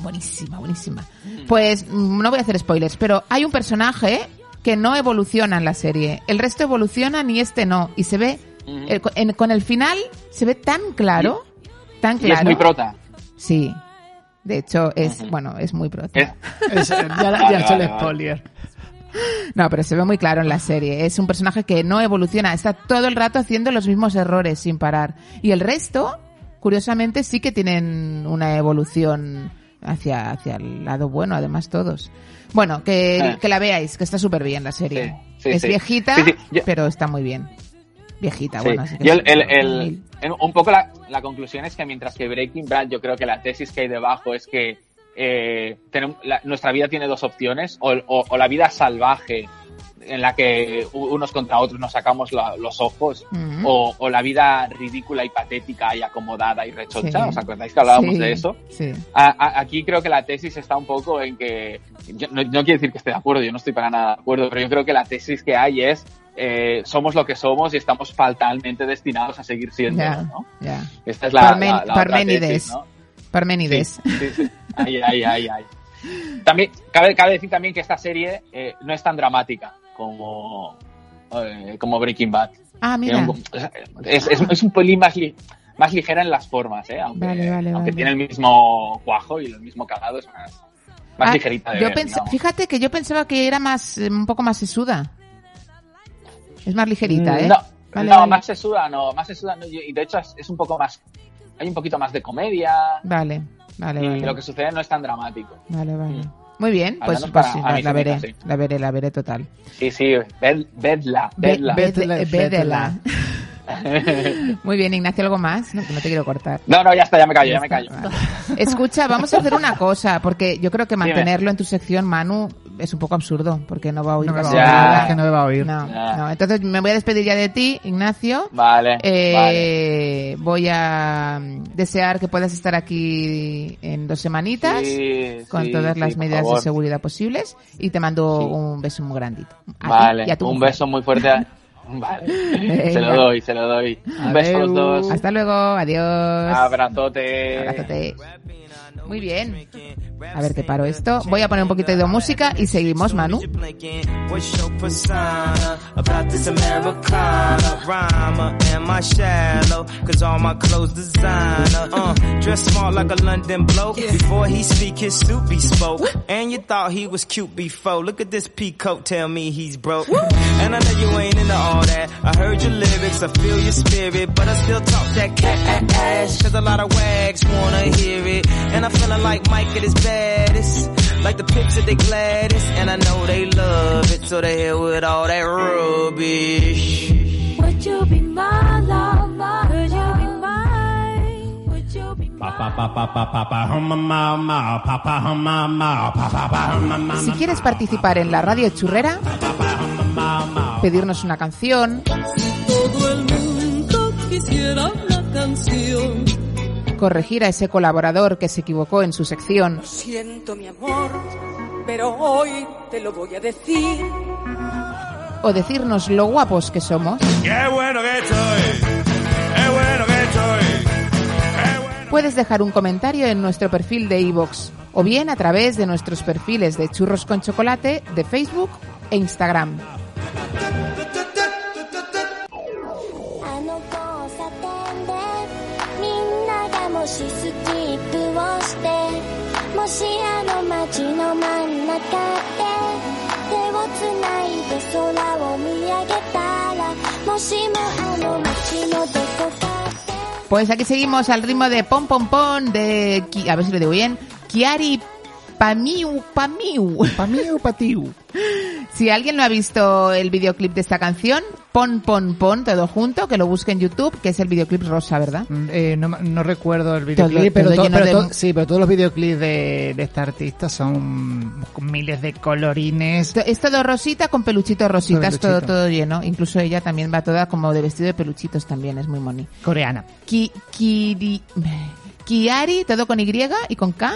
buenísima, buenísima. Pues mm, no voy a hacer spoilers, pero hay un personaje que no evoluciona en la serie. El resto evolucionan y este no. Y se ve, el- en- con el final, se ve tan claro, tan Y claro. es muy prota. Sí. De hecho, es, bueno, es muy prota. Es- Es- ya ya Vale, he hecho el vale, vale. spoiler. No, pero se ve muy claro en la serie. Es un personaje que no evoluciona, está todo el rato haciendo los mismos errores sin parar. Y el resto, curiosamente, sí que tienen una evolución hacia, hacia el lado bueno, además todos. Bueno, que, Eh. que la veáis, que está súper bien la serie. Sí, sí, es sí. viejita, yo- pero está muy bien. Viejita, bueno, así que Yo el, el- el- un poco la, la conclusión es que mientras que Breaking Bad, yo creo que la tesis que hay debajo es que eh, tenemos- la- nuestra vida tiene dos opciones, o, o- o la vida salvaje en la que unos contra otros nos sacamos la- los ojos, Ujú. o, o la vida ridícula y patética y acomodada y rechocha. Sí. ¿Os acordáis que hablábamos Sí, de eso? Sí. A- a- aquí creo que la tesis está un poco en que, yo- no, no quiere decir que esté de acuerdo, yo no estoy para nada de acuerdo, pero yo creo que la tesis que hay es, eh, somos lo que somos y estamos fatalmente destinados a seguir siendo, Ya, ¿no? ya. Esta es la, Parmen- la- la otra Parménides. tesis, ¿no? Parménides. Sí, sí, sí. Ahí, ahí, ahí, ahí. También, cabe, cabe decir también que esta serie eh, no es tan dramática como, eh, como Breaking Bad. Ah, Tiene mira. un- es, es, es un pelín más, li- más ligera en las formas, ¿eh? Aunque, Vale, vale, aunque vale. tiene el mismo cuajo y el mismo calado, es más, más Ah, ligerita de yo ver. Fíjate que yo pensaba que era más, eh, un poco más sesuda. Es más ligerita, ¿eh? No, no más sesuda no, más sesuda no, y de hecho es, es un poco más, hay un poquito más de comedia Vale, vale, y vale. lo que sucede no es tan dramático. Vale, vale. Mm. Muy bien, pues, pues para- sí, a la, veré, la veré, la veré total. Sí, sí, ved- vedla, vedla. Ve- Vedla. Muy bien, Ignacio, ¿algo más? No, no te quiero cortar. No, no, ya está, ya me callo, ya me callo. vale. Escucha, vamos a hacer una cosa, porque yo creo que mantenerlo en tu sección, Manu, es un poco absurdo, porque no va a oír No me va a casi oír, Ya. es que no me va a oír. No, no. Entonces me voy a despedir ya de ti, Ignacio. Vale, Eh, vale. Voy a mm, desear que puedas estar aquí en dos semanitas Sí, con sí, todas las medidas de seguridad posibles y te mando Sí. un beso muy grandito. A Vale, y a tu un mujer. beso muy fuerte. a- Vale. Venga. Se lo doy, se lo doy. Un beso a los dos. Hasta luego, adiós. Abrazote. Abrazote. Muy bien. A ver, te paro esto. Voy a poner un poquito de música y seguimos, Manu. Uh, I'm feeling like Mike at his baddest. Like the. And I know they love it. So they with all that rubbish. Would you be my? Would you be mine? Would you be Si quieres participar en la radio churrera, pedirnos una canción, Todo el mundo quisiera una canción. Corregir a ese colaborador que se equivocó en su sección, Siento mi amor, pero hoy te lo voy a decir. o decirnos lo guapos que somos, Qué bueno que estoy. Qué bueno que estoy. puedes dejar un comentario en nuestro perfil de iVoox o bien a través de nuestros perfiles de Churros con Chocolate de Facebook e Instagram. ながもしスキップをしてもしあの街の真ん中で手をつないで空を見上げたらもしもあの街のどこか Pues aquí seguimos al ritmo de Pom Pom Pom de, Ki- a ver si lo digo bien, Kiari Pamiu Pamiu. Pamiu Patiu. Si alguien no ha visto el videoclip de esta canción, pon, pon, pon, todo junto, que lo busque en YouTube, que es el videoclip rosa, ¿verdad? Mm, eh, no, no recuerdo el videoclip, Todo- pero, todo de- sí, pero todos los videoclips de, de esta artista son con miles de colorines. Es todo rosita con peluchitos rositas, todo, todo lleno. Incluso ella también va toda como de vestido de peluchitos también, es muy moni. Coreana. Ki, Kiri, Kiari, todo con Y y con K.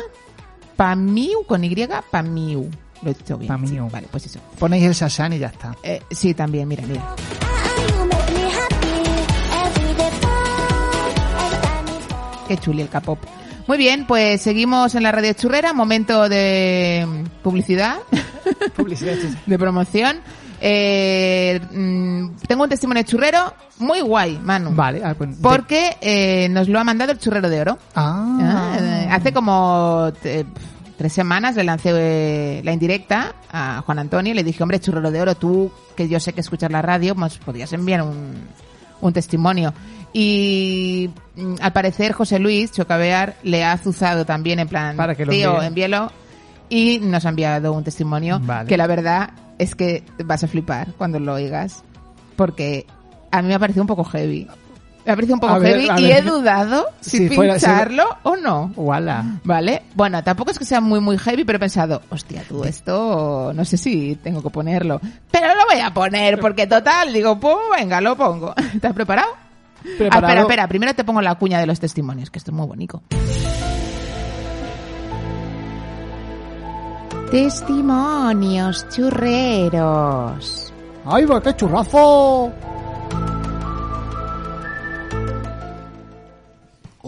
Pamiu, con Y, Pamiu. Lo he dicho bien. Pamiu. sí. Vale, pues eso. Ponéis el Shashan y ya está. Eh, sí, también, mira, mira. Qué chuli el K-pop. Muy bien, pues seguimos en la radio churrera, momento de publicidad, Publicidad. de promoción. Eh, mm, tengo un testimonio churrero muy guay, Manu. Vale, ah, pues, Porque eh, nos lo ha mandado el churrero de oro. Ah. Ah, hace como eh, tres semanas le lancé eh, la indirecta a Juan Antonio y le dije, hombre, churrero de oro, tú que yo sé que escuchas la radio, pues podrías enviar un, un testimonio. Y mm, al parecer José Luis Chocabear le ha azuzado también en plan, Para que lo tío, envíe". envíalo. Y nos ha enviado un testimonio Vale. que la verdad es que vas a flipar cuando lo oigas. Porque a mí me ha parecido un poco heavy. Me ha parecido un poco ver, heavy y he dudado si, Si fuera- si- pincharlo o no. Wala. Vale, bueno, tampoco es que sea muy muy heavy, pero he pensado, hostia, tú esto no sé si tengo que ponerlo. Pero lo voy a poner, porque total, digo, pues venga, lo pongo. ¿Estás preparado? Ah, Preparado. espera, espera, primero te pongo la cuña de los testimonios, que esto es muy bonito. Testimonios churreros. ¡Ay, va, qué churrazo!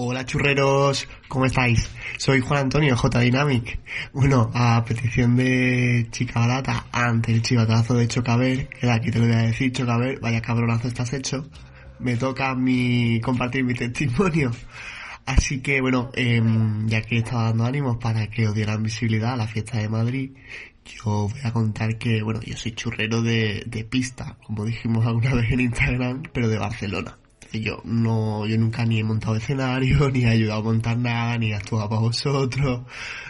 Hola churreros, ¿cómo estáis? Soy Juan Antonio J Dynamic. Bueno, a petición de Chica Barata, ante el chivatazo de Chocaber, que aquí te lo voy a decir, Chocaber, vaya cabronazo estás hecho, me toca mi compartir mi testimonio. Así que bueno, em, ya que estaba dando ánimos para que os dieran visibilidad a la fiesta de Madrid, yo voy a contar que, bueno, yo soy churrero de, de pista, como dijimos alguna vez en Instagram, pero de Barcelona. Yo no, yo nunca ni he montado escenario, ni he ayudado a montar nada, ni he actuado para vosotros.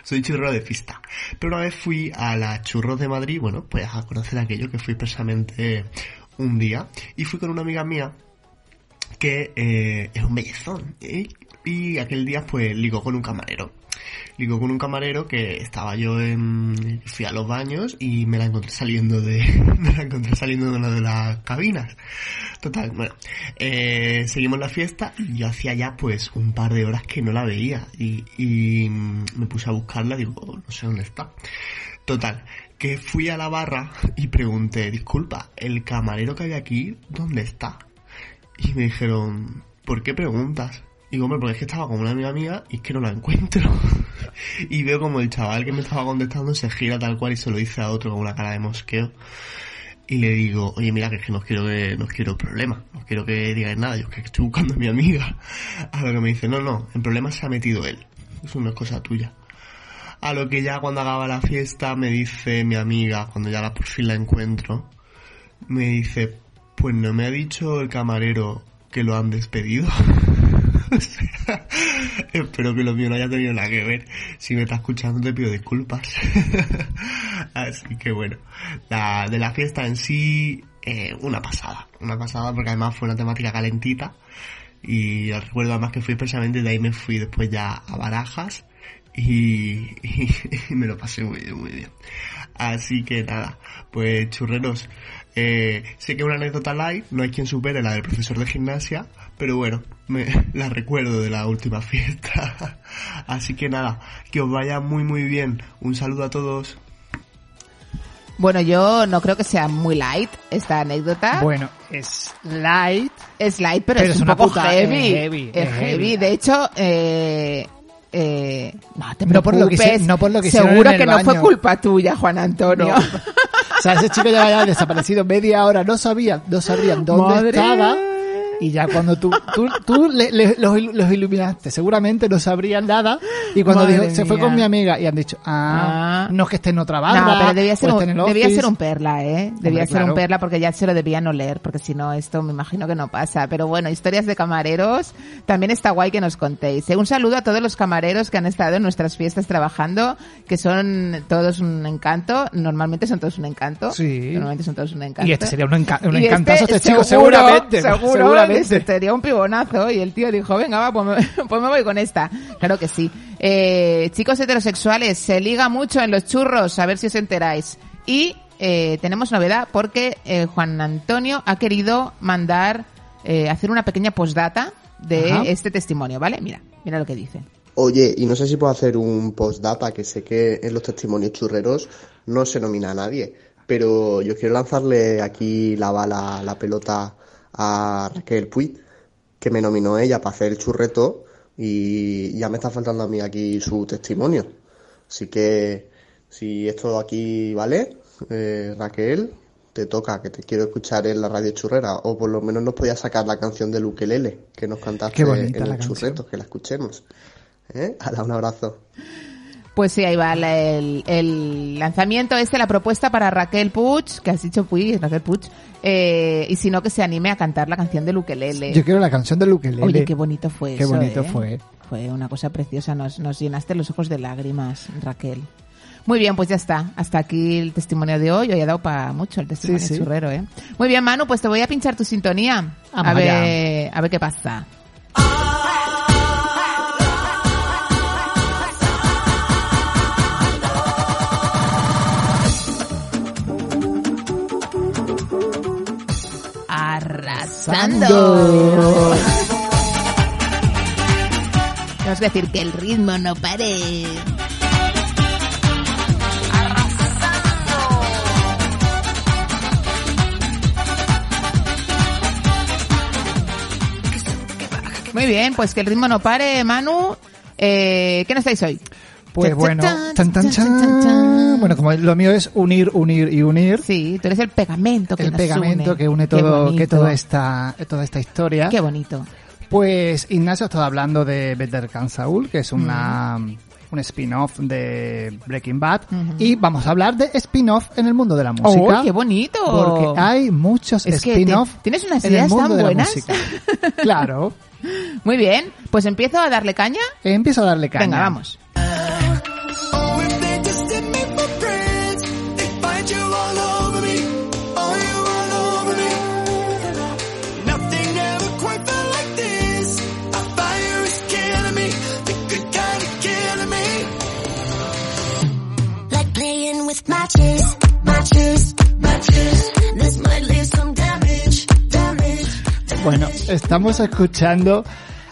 Soy churro de pista. Pero una vez fui a las churros de Madrid, bueno, pues a conocer aquello que fui precisamente un día. Y fui con una amiga mía que eh, es un bellezón. ¿eh? Y aquel día pues ligó con un camarero. Ligó con un camarero que estaba yo en... Fui a los baños y me la encontré saliendo de... Me la encontré saliendo de una de las cabinas. Total, bueno. Eh, seguimos la fiesta y yo hacía ya pues un par de horas que no la veía. Y, me puse a buscarla, digo, no sé dónde está. Total, que fui a la barra y pregunté, disculpa, ¿el camarero que hay aquí, dónde está? Y me dijeron, ¿por qué preguntas? Digo, hombre, porque es que estaba con una amiga mía y es que no la encuentro. y veo como el chaval que me estaba contestando se gira tal cual y se lo dice a otro con una cara de mosqueo. Y le digo, oye, mira, que es que no quiero que, no quiero problemas, no quiero que digáis nada, yo es que estoy buscando a mi amiga. A lo que me dice, no, no, en problemas se ha metido él. Eso no es cosa tuya. A lo que ya cuando acaba la fiesta me dice mi amiga, cuando ya la por fin la encuentro, me dice, pues no me ha dicho el camarero que lo han despedido. Espero que lo mío no haya tenido nada que ver. Si me está escuchando te pido disculpas. Así que bueno, la, de la fiesta en sí, eh, una pasada. Una pasada porque además fue una temática calentita. Y recuerdo además que fui precisamente de ahí me fui después ya a Barajas. Y, y- me lo pasé muy bien, muy bien. Así que nada, pues churreros, eh, sé que una anécdota light, no hay quien supere la del profesor de gimnasia, pero bueno, me la recuerdo de la última fiesta. Así que nada, que os vaya muy muy bien. Un saludo a todos. Bueno, yo no creo que sea muy light esta anécdota. Bueno, es light. Es light, pero, Pero es, es un una poco puta- heavy. es heavy, Es heavy. heavy. De hecho, eh, eh, no te No por lo que no por lo que Seguro en el que no fue culpa tuya, Juan Antonio. No. O sea, ese chico ya había desaparecido media hora, no sabían, no sabrían dónde Madre. estaba. Y ya cuando tú, tú, tú le- le- los, il- los iluminaste, seguramente no sabrían nada. Y cuando dijo, se fue con mi amiga y han dicho, ah, no es que esté en otra banda. No, pero debía ser, un, el debía ser un perla, ¿eh? Debía Hombre, ser claro. un perla porque ya se lo debían oler, porque si no, esto me imagino que no pasa. Pero bueno, historias de camareros, también está guay que nos contéis. ¿eh? Un saludo a todos los camareros que han estado en nuestras fiestas trabajando, que son todos un encanto. Normalmente son todos un encanto. Sí. Normalmente son todos un encanto. Y este sería un, enca- un Y encantazo este, chico, seguro, seguramente. Seguro, seguramente. Este sería un pibonazo. Y el tío dijo, venga, va, pues me, pues me voy con esta. Claro que sí. Eh, chicos heterosexuales, se liga mucho en los churros, a ver si os enteráis. Y eh, tenemos novedad porque eh, Juan Antonio ha querido mandar, eh, hacer una pequeña postdata de Ajá. este testimonio, ¿vale? Mira, mira lo que dice. Oye, y no sé si puedo hacer un postdata, que sé que en los testimonios churreros no se nomina a nadie, pero yo quiero lanzarle aquí la bala, la pelota a Raquel Puig, que me nominó ella para hacer el churreto y ya me está faltando a mí aquí su testimonio. Así que si esto aquí vale, eh, Raquel, te toca, que te quiero escuchar en la radio churrera, o por lo menos nos podías sacar la canción de Lukelele, que nos cantaste en el churreto, que la escuchemos. ¿Eh? Hala, un abrazo. Pues sí, ahí va la- el, el lanzamiento este, la propuesta para Raquel Puig, que has dicho Puig, Raquel Puig, eh, y si no que se anime a cantar la canción de Lukelele. Yo quiero la canción de Lukelele. Oye, qué bonito fue Qué eso, bonito ¿eh? fue. Fue una cosa preciosa, nos, nos llenaste los ojos de lágrimas, Raquel. Muy bien, pues ya está. Hasta aquí el testimonio de hoy. Hoy ha dado para mucho el testimonio Sí, sí. churrero, ¿eh? Muy bien, Manu, pues te voy a pinchar tu sintonía. A ver, a ver qué pasa. Arrasando. Tenemos que decir que el ritmo no pare. Muy bien, pues que el ritmo no pare, Manu. Eh, ¿Qué nos estáis hoy? Pues bueno, tan, tan, cha. bueno, como lo mío es unir, unir y unir. Sí, tú eres el pegamento que el nos pegamento une. que une todo, que toda esta, toda esta historia. Qué bonito. Pues Ignacio estaba hablando de Better Call Saul, que es una, un spin-off de Breaking Bad. Ujú. Y vamos a hablar de spin-off en el mundo de la música. ¡Oh, qué bonito! Porque hay muchos Es spin-off tienes unas en el ideas mundo tan de la buenas. música. Claro. Muy bien, pues empiezo a darle caña. Empiezo a darle caña. Venga, vamos. Estamos escuchando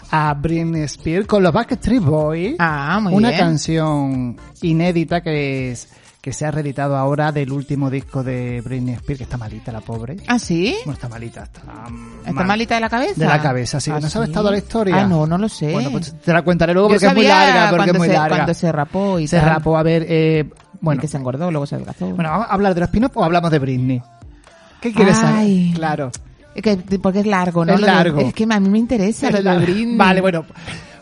a Britney Spears con los Backstreet Boys. Ah, muy una bien. canción inédita que es que se ha reeditado ahora del último disco de Britney Spears, que está malita la pobre. ¿Ah, sí? Bueno, está malita, está, ¿Está mal. malita de la cabeza? De la cabeza, sí. ¿Ah, ¿No sabes sí? toda la historia? Ah, no, no lo sé. Bueno, pues te la contaré luego Yo porque es muy larga, porque es muy se- larga. cuando se rapó y Se tal. rapó, a ver, eh, bueno. Y que se engordó, luego se adelgazó. Bueno, ¿vamos a hablar de los spin-off o hablamos de Britney? ¿Qué quieres Ay. saber? Claro. Que, porque es largo, ¿no? Es largo. es que a mí me interesa lo de Britney. Vale, bueno,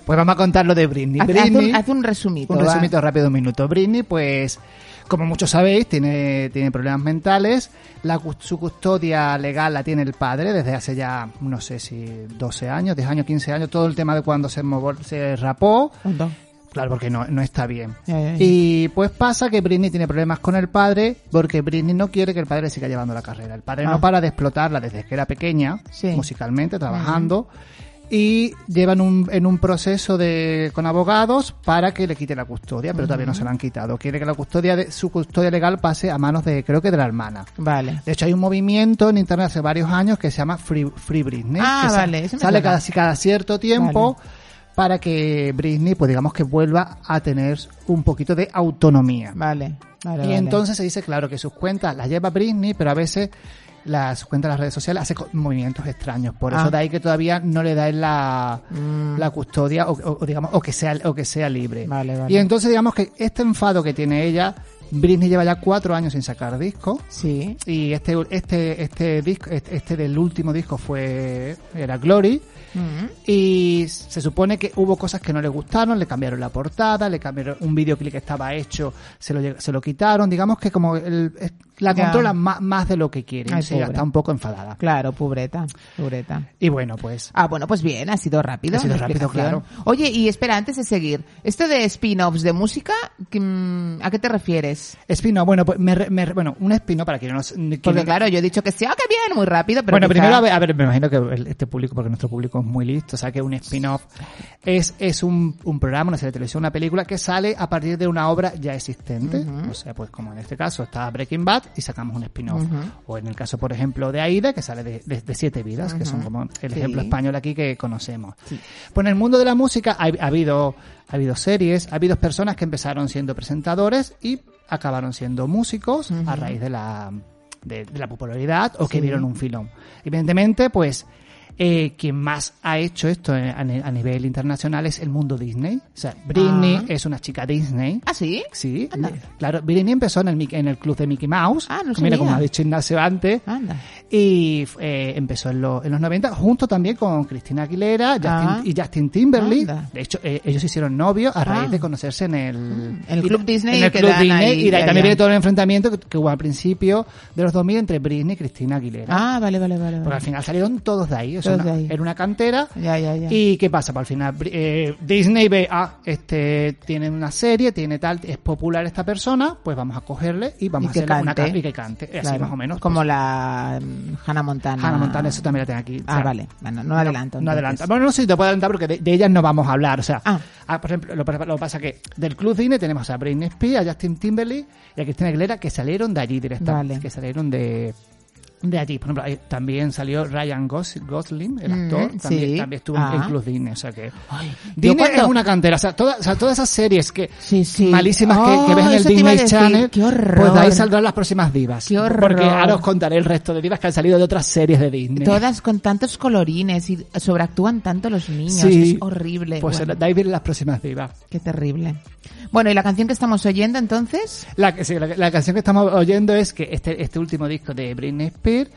pues vamos a contar lo de Britney. Haz, un, haz un resumito. Un va. resumito rápido, un minuto. Britney, pues, como muchos sabéis, tiene, tiene problemas mentales. La, su custodia legal la tiene el padre desde hace ya, no sé si 12 años, 10 años, 15 años. Todo el tema de cuando se, movo- se rapó. Claro, porque no, no está bien. Y pues pasa que Britney tiene problemas con el padre porque Britney no quiere que el padre siga llevando la carrera. El padre Ah. no para de explotarla desde que era pequeña, Sí. musicalmente, trabajando. Y llevan un, en un proceso de, con abogados para que le quite la custodia, pero todavía no se la han quitado. Quiere que la custodia de, su custodia legal pase a manos de, creo que de la hermana. Vale. De hecho, hay un movimiento en internet hace varios años que se llama Free, Free Britney. Ah, que sa- vale, eso me sale cada, cada cierto tiempo para que Britney, pues digamos que vuelva a tener un poquito de autonomía. Vale, vale. y vale. entonces se dice, claro, que sus cuentas las lleva Britney, pero a veces las cuentas de las redes sociales hace movimientos extraños. Por Ah. eso de ahí que todavía no le da la, Mm. la custodia o digamos o que sea o que sea libre. Vale, vale. Y entonces digamos que este enfado que tiene ella, Britney lleva ya cuatro años sin sacar disco. Sí. Y este este este disco este, este del último disco fue era Glory. Mm. Y se supone que hubo cosas que no le gustaron, le cambiaron la portada, le cambiaron un videoclip que estaba hecho, se lo, se lo quitaron, digamos que como el- la Ya. controlan más, más de lo que quieren, Ay, sí, está un poco enfadada. Claro, pobreta, pobreta. Y bueno, pues Ah, bueno, pues bien, ha sido rápido. Ha sido rápido, explicación. Oye, y espera, antes de seguir, esto de spin-offs de música, mm, ¿a qué te refieres? Espino, bueno, pues me, me bueno, un espino para quien no, quien Porque no- claro, yo he dicho que sí, ah, qué bien, muy rápido, pero bueno, quizá- primero, a ver, a ver, me imagino que este público, porque nuestro público es muy listo, o sea que un spin-off es, es un, un programa, una serie de televisión, una película que sale a partir de una obra ya existente. O sea, pues como en este caso está Breaking Bad y sacamos un spin-off. O en el caso, por ejemplo, de Aida, que sale de, de- de Siete Vidas, que son como el Sí. ejemplo español aquí que conocemos. Pues en el mundo de la música ha, ha habido ha habido series, ha habido personas que empezaron siendo presentadores y acabaron siendo músicos a raíz de la de, de la popularidad o que Sí. vieron un filón. Evidentemente, pues eh, quien más ha hecho esto a, ni- a nivel internacional es el mundo Disney. O sea, Britney Ah. es una chica Disney. ¿Ah, sí? Sí, Anda. claro. Britney empezó en el, en el club de Mickey Mouse. Ah, no Mira, como ha dicho Ignacio antes. Anda. Y eh, empezó en, lo- en los 90, junto también con Cristina Aguilera Justin- Ah. y Justin Timberlake. Anda. De hecho, eh, ellos se hicieron novios a raíz Ah. de conocerse en el, En el Club Disney en el Club Disney. ahí, y ahí también viene todo el enfrentamiento que, que hubo al principio de los 2000 entre Britney y Cristina Aguilera. Ah, vale, vale, vale. Porque al final salieron todos de ahí. o sea, una- de ahí. Era una cantera. Ya, ya, ya. ¿Y qué pasa? Pues al final eh, Disney ve, ah, este tiene una serie, tiene tal, es popular esta persona, pues vamos a cogerle y vamos Y a hacerle una cante. ca- y que cante. Así más o menos. Como la Hannah Montana. Hannah Montana, eso también la tengo aquí. Ah, O sea, vale. Bueno, no adelanto. No entonces. adelanta. Bueno, no sé si te puedo adelantar porque de, de ellas no vamos a hablar. O sea, Ah. ah, por ejemplo, lo, que pasa que del Club Disney tenemos a Britney Spears, a Justin Timberlake y a Cristina Aguilera que salieron de allí directamente. Vale. Que salieron de, de allí. Por ejemplo, ahí también salió Ryan Gos- Gosling, el Mm, actor, también, sí. también estuvo Ah. en Club Disney. O sea que. Disney cuando- es una cantera. O sea, o sea, todas esas series que Sí, sí. malísimas que, que ves en el Disney. Channel, pues de ahí saldrán las próximas divas. Qué horror. Porque ahora os contaré el resto de divas que han salido de otras series de Disney. Todas con tantos colorines y sobreactúan tanto los niños. Es horrible. Pues Bueno, de ahí vienen las próximas divas. Qué terrible. Bueno, ¿y la canción que estamos oyendo entonces? La, sí, la, la canción que estamos oyendo es que este, este último disco de Britney Spears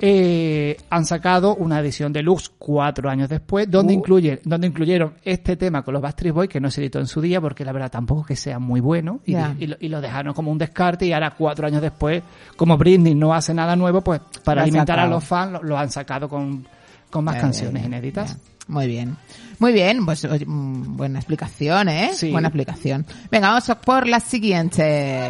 eh, han sacado una edición deluxe cuatro años después donde, Uh. incluye, donde incluyeron este tema con los Backstreet Boys que no se editó en su día porque la verdad tampoco que sea muy bueno y, lo, y lo dejaron como un descarte y ahora cuatro años después como Britney no hace nada nuevo pues para alimentar a los fans lo, lo han sacado con, con más canciones inéditas. Muy bien. Muy bien, pues oye, mm, buena explicación, ¿eh? Sí. Buena explicación. Venga, vamos por la siguiente.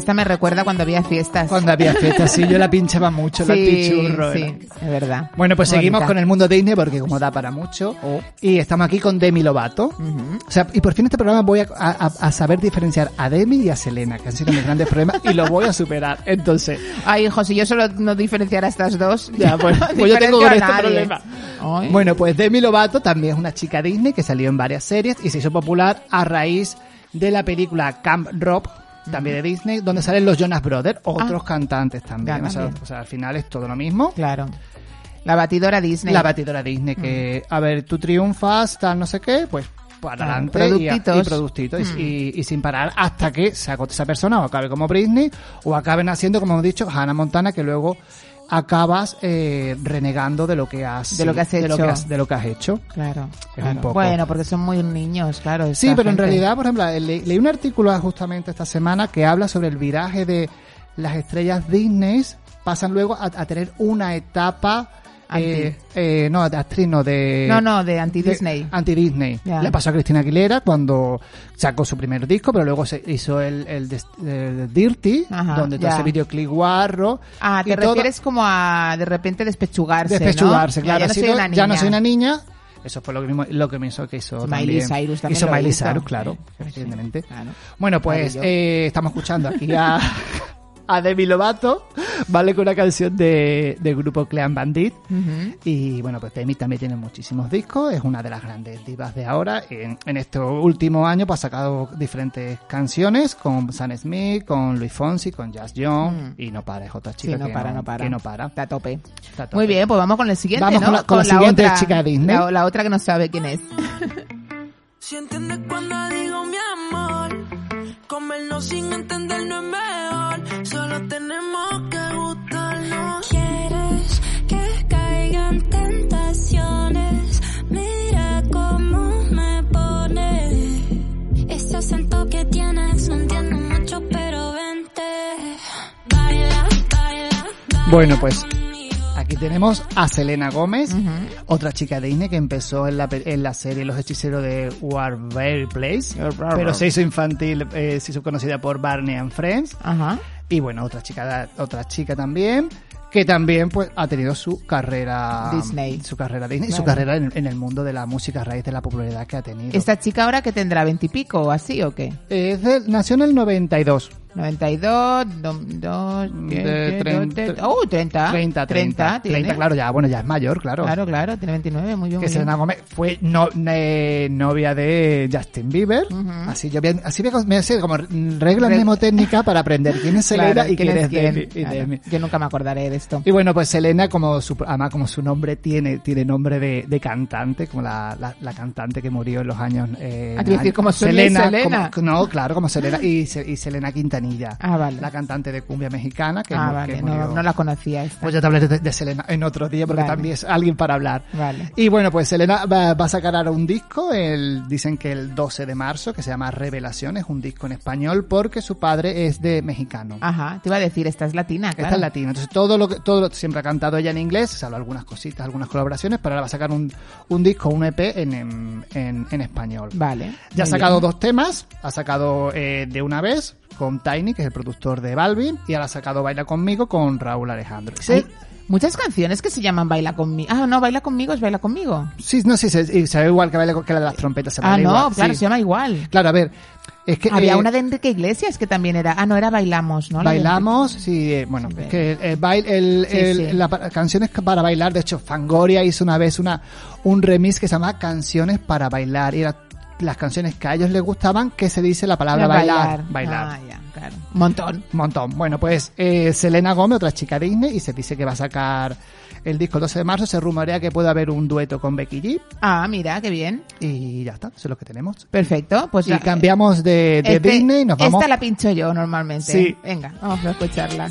Esta me recuerda cuando había fiestas. Cuando había fiestas, sí, yo la pinchaba mucho, la Sí, pichurro. sí, era. es verdad. Bueno, pues Bonita. seguimos con el mundo Disney porque como da para mucho. Y estamos aquí con Demi Lovato. O sea, y por fin este programa voy a, a- a saber diferenciar a Demi y a Selena, que han sido mis grandes problemas, y lo voy a superar. Entonces, Ay, hijo, si yo solo no diferenciara a estas dos, ya, no pues yo tengo con este problema. Ay. Bueno, pues Demi Lovato también es una chica Disney que salió en varias series y se hizo popular a raíz de la película Camp Rock, también de Disney, donde salen los Jonas Brothers, otros cantantes también. O sea, también. o sea, al final es todo lo mismo. Claro. La batidora Disney. La batidora Disney, que, a ver, tú triunfas, tal, no sé qué, pues para Claro, adelante productitos. y, y productitos y- Mm. y, y sin parar hasta que se agote esa persona o acabe como Britney o acaben haciendo, como hemos dicho, Hannah Montana, que luego acabas eh, renegando de lo que has De lo que has de lo hecho. que has, de lo que has hecho. Claro, poco. Bueno, porque son muy niños, claro. Sí, pero en realidad, por ejemplo, le- leí un artículo justamente esta semana que habla sobre el viraje de las estrellas Disney pasan luego a, a tener una etapa eh, eh, no, de actriz, no, de... No, no, de anti-Disney. Anti-Disney. Ya. Le pasó a Cristina Aguilera cuando sacó su primer disco, pero luego se hizo el, el, de- el Dirty, Ajá, donde todo ya. ese videoclip guarro. Ah, te todo- refieres como a de repente despechugarse, despechugarse, ¿no? claro. Ya, no soy una ya no niña. soy una niña. Eso fue lo que mismo, lo que me hizo que hizo Miley también. Cyrus también hizo Miley. Cyrus, claro, Sí, evidentemente. claro. Bueno, pues eh, estamos escuchando aquí a, a Demi Lovato, ¿vale? Con una canción de, del grupo Clean Bandit. Y bueno, pues Demi también tiene muchísimos discos, es una de las grandes divas de ahora. En, en este último año pues, ha sacado diferentes canciones con Sam Smith, con Luis Fonsi, con Jazz Young Mm. y no para, es otra Sí, chica no que, para, no para. que no para. Está a tope. Está a tope. Muy bien, pues vamos con el siguiente, Vamos ¿no? con la- con la siguiente otra, chica Disney. La, la otra que no sabe quién es. Si entiendes cuando digo comernos sin entender no es mejor. Solo tenemos que gustarnos. Quieres que caigan tentaciones. Mira cómo me pone. Ese acento que tienes, no entiendo mucho, pero vente. Baila, baila, baila. Bueno, pues aquí tenemos a Selena Gómez, otra chica de Disney que empezó en la, en la serie Los Hechiceros de Warberry Place, pero se hizo infantil, eh, se hizo conocida por Barney and Friends. Ajá. Y bueno, otra chica, otra chica también, que también pues ha tenido su carrera Disney. su carrera Disney, y su Claro. carrera en, en el mundo de la música a raíz de la popularidad que ha tenido. ¿Esta chica ahora que tendrá veintipico o así o qué? Es de- nació en el 92. 92, 2, De 30, oh, 30. 30, 30, tiene. 30, claro, ya, bueno, ya es mayor, claro. Claro, claro, tiene 29, muy bien. que Selena. Gómez fue no- eh, novia de Justin Bieber. Así yo bien, así me, sé como reglas Reg- mnemotécnicas para aprender quién es Selena Claro, y quién, es quién? Demi. y Claro. Demi. Yo nunca me acordaré de esto. Y bueno, pues Selena, como su, además como su nombre tiene, tiene nombre de, de cantante, como la, la, la cantante que murió en los años... Eh, Ah, a decir, como y Selena. como- no, claro, como Selena y, y Selena Quintanilla. Ah, vale. La cantante de cumbia mexicana que, ah, mu- vale, que no, murió. no la conocía esta. Pues ya te hablaré de, de Selena en otro día porque Vale. también es alguien para hablar. Vale. Y bueno, pues Selena va, va a sacar ahora un disco, el, dicen que el 12 de marzo, que se llama Revelaciones, un disco en español porque su padre es de mexicano. Ajá, te iba a decir, esta es latina, claro. Esta es latina. Entonces todo lo que, todo lo- siempre ha cantado ella en inglés, salvo algunas cositas, algunas colaboraciones, pero ahora va a sacar un, un disco, un EP en, en, en- en español. Vale. Ya ha sacado bien. dos temas, ha sacado eh, de una vez con Tiny, que es el productor de Balvin, y ahora ha sacado Baila conmigo con Raúl Alejandro. Hay muchas canciones que se llaman Baila conmigo. Ah, no, Baila conmigo es Baila conmigo. Sí, no, sí, se, se ve igual que, baila que la de las trompetas. Se Ah, no, igual, claro, sí. se llama igual. Claro, a ver, es que... Había eh, una de Enrique Iglesias que también era. Ah, no, era Bailamos, ¿no? Bailamos, sí, eh, bueno, Sí. que el, bail- el, Sí, el- sí. la canciones para bailar, de hecho, Fangoria hizo una vez una un remix que se llama Canciones para bailar, y era las canciones que a ellos les gustaban, que se dice la palabra bailar. bailar. Bailar. Ah, ya, claro. Montón. Montón. Bueno, pues eh, Selena Gómez, otra chica Disney, y se dice que va a sacar el disco el 12 de marzo. Se rumorea que puede haber un dueto con Becky G. Ah, mira, qué bien. Y ya está, eso es lo que tenemos. Perfecto. Pues y la- cambiamos de, de este- Disney y nos vamos. Esta la pincho yo normalmente. Sí. Venga, vamos a escucharla.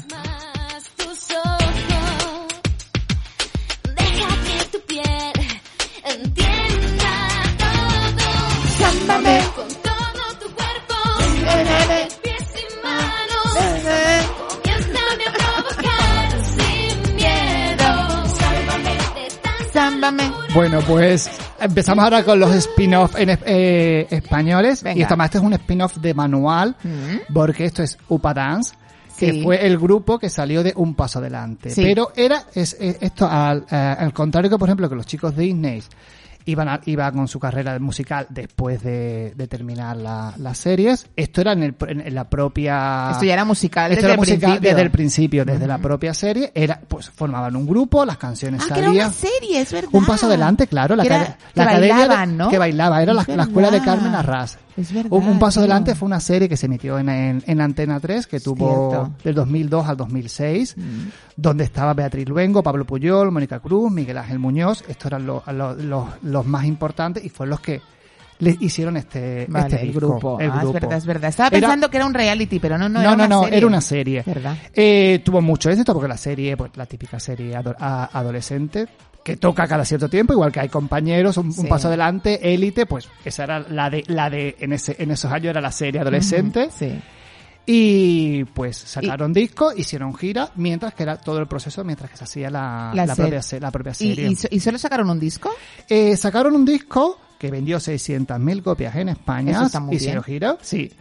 Bueno, pues empezamos ahora con los spin-off en eh, españoles. Venga. Y esto más, este es un spin-off de manual, Mm. porque esto es Upa Dance. que Sí. fue el grupo que salió de Un Paso Adelante. Sí. Pero era es, es- esto al, eh, al contrario que, por ejemplo, que los chicos de Disney iban a- iba con su carrera musical después de, de terminar la- las series. Esto era en, el, en- la propia... Esto ya era musical desde era el musical principio. desde el principio, desde la propia serie. Era, pues formaban un grupo, las canciones Ah, que era salían. una serie, es verdad. Un paso adelante, claro. La, era- acad- que la academia de- bailaban, ¿no? que bailaba, era la, la escuela de. Carmen Arras. Es verdad. Un, paso tío. adelante fue una serie que se emitió en, en, en Antena 3, que tuvo Cierto. del 2002 al 2006, donde estaba Beatriz Luengo, Pablo Puyol, Mónica Cruz, Miguel Ángel Muñoz. Estos eran los, los, los, los más importantes y fueron los que le hicieron este, Vale, este el grupo. el Ah, grupo. es verdad, es verdad. Estaba Era- pensando que era un reality, pero no, no, no, era no, una no, serie. era una serie. ¿Verdad? Eh, tuvo mucho éxito porque la serie, pues la típica serie ado- adolescente, que toca cada cierto tiempo, igual que hay compañeros, un, paso adelante, élite, pues esa era la de, la de, en ese, en esos años era la serie adolescente. Sí. Y pues sacaron discos, hicieron gira, mientras que era todo el proceso, mientras que se hacía la, La propia, se- la propia ¿Y, serie. y, so- y solo sacaron un disco? Eh, sacaron un disco que vendió 600.000 copias en España. Eso está muy hicieron bien. gira, sí.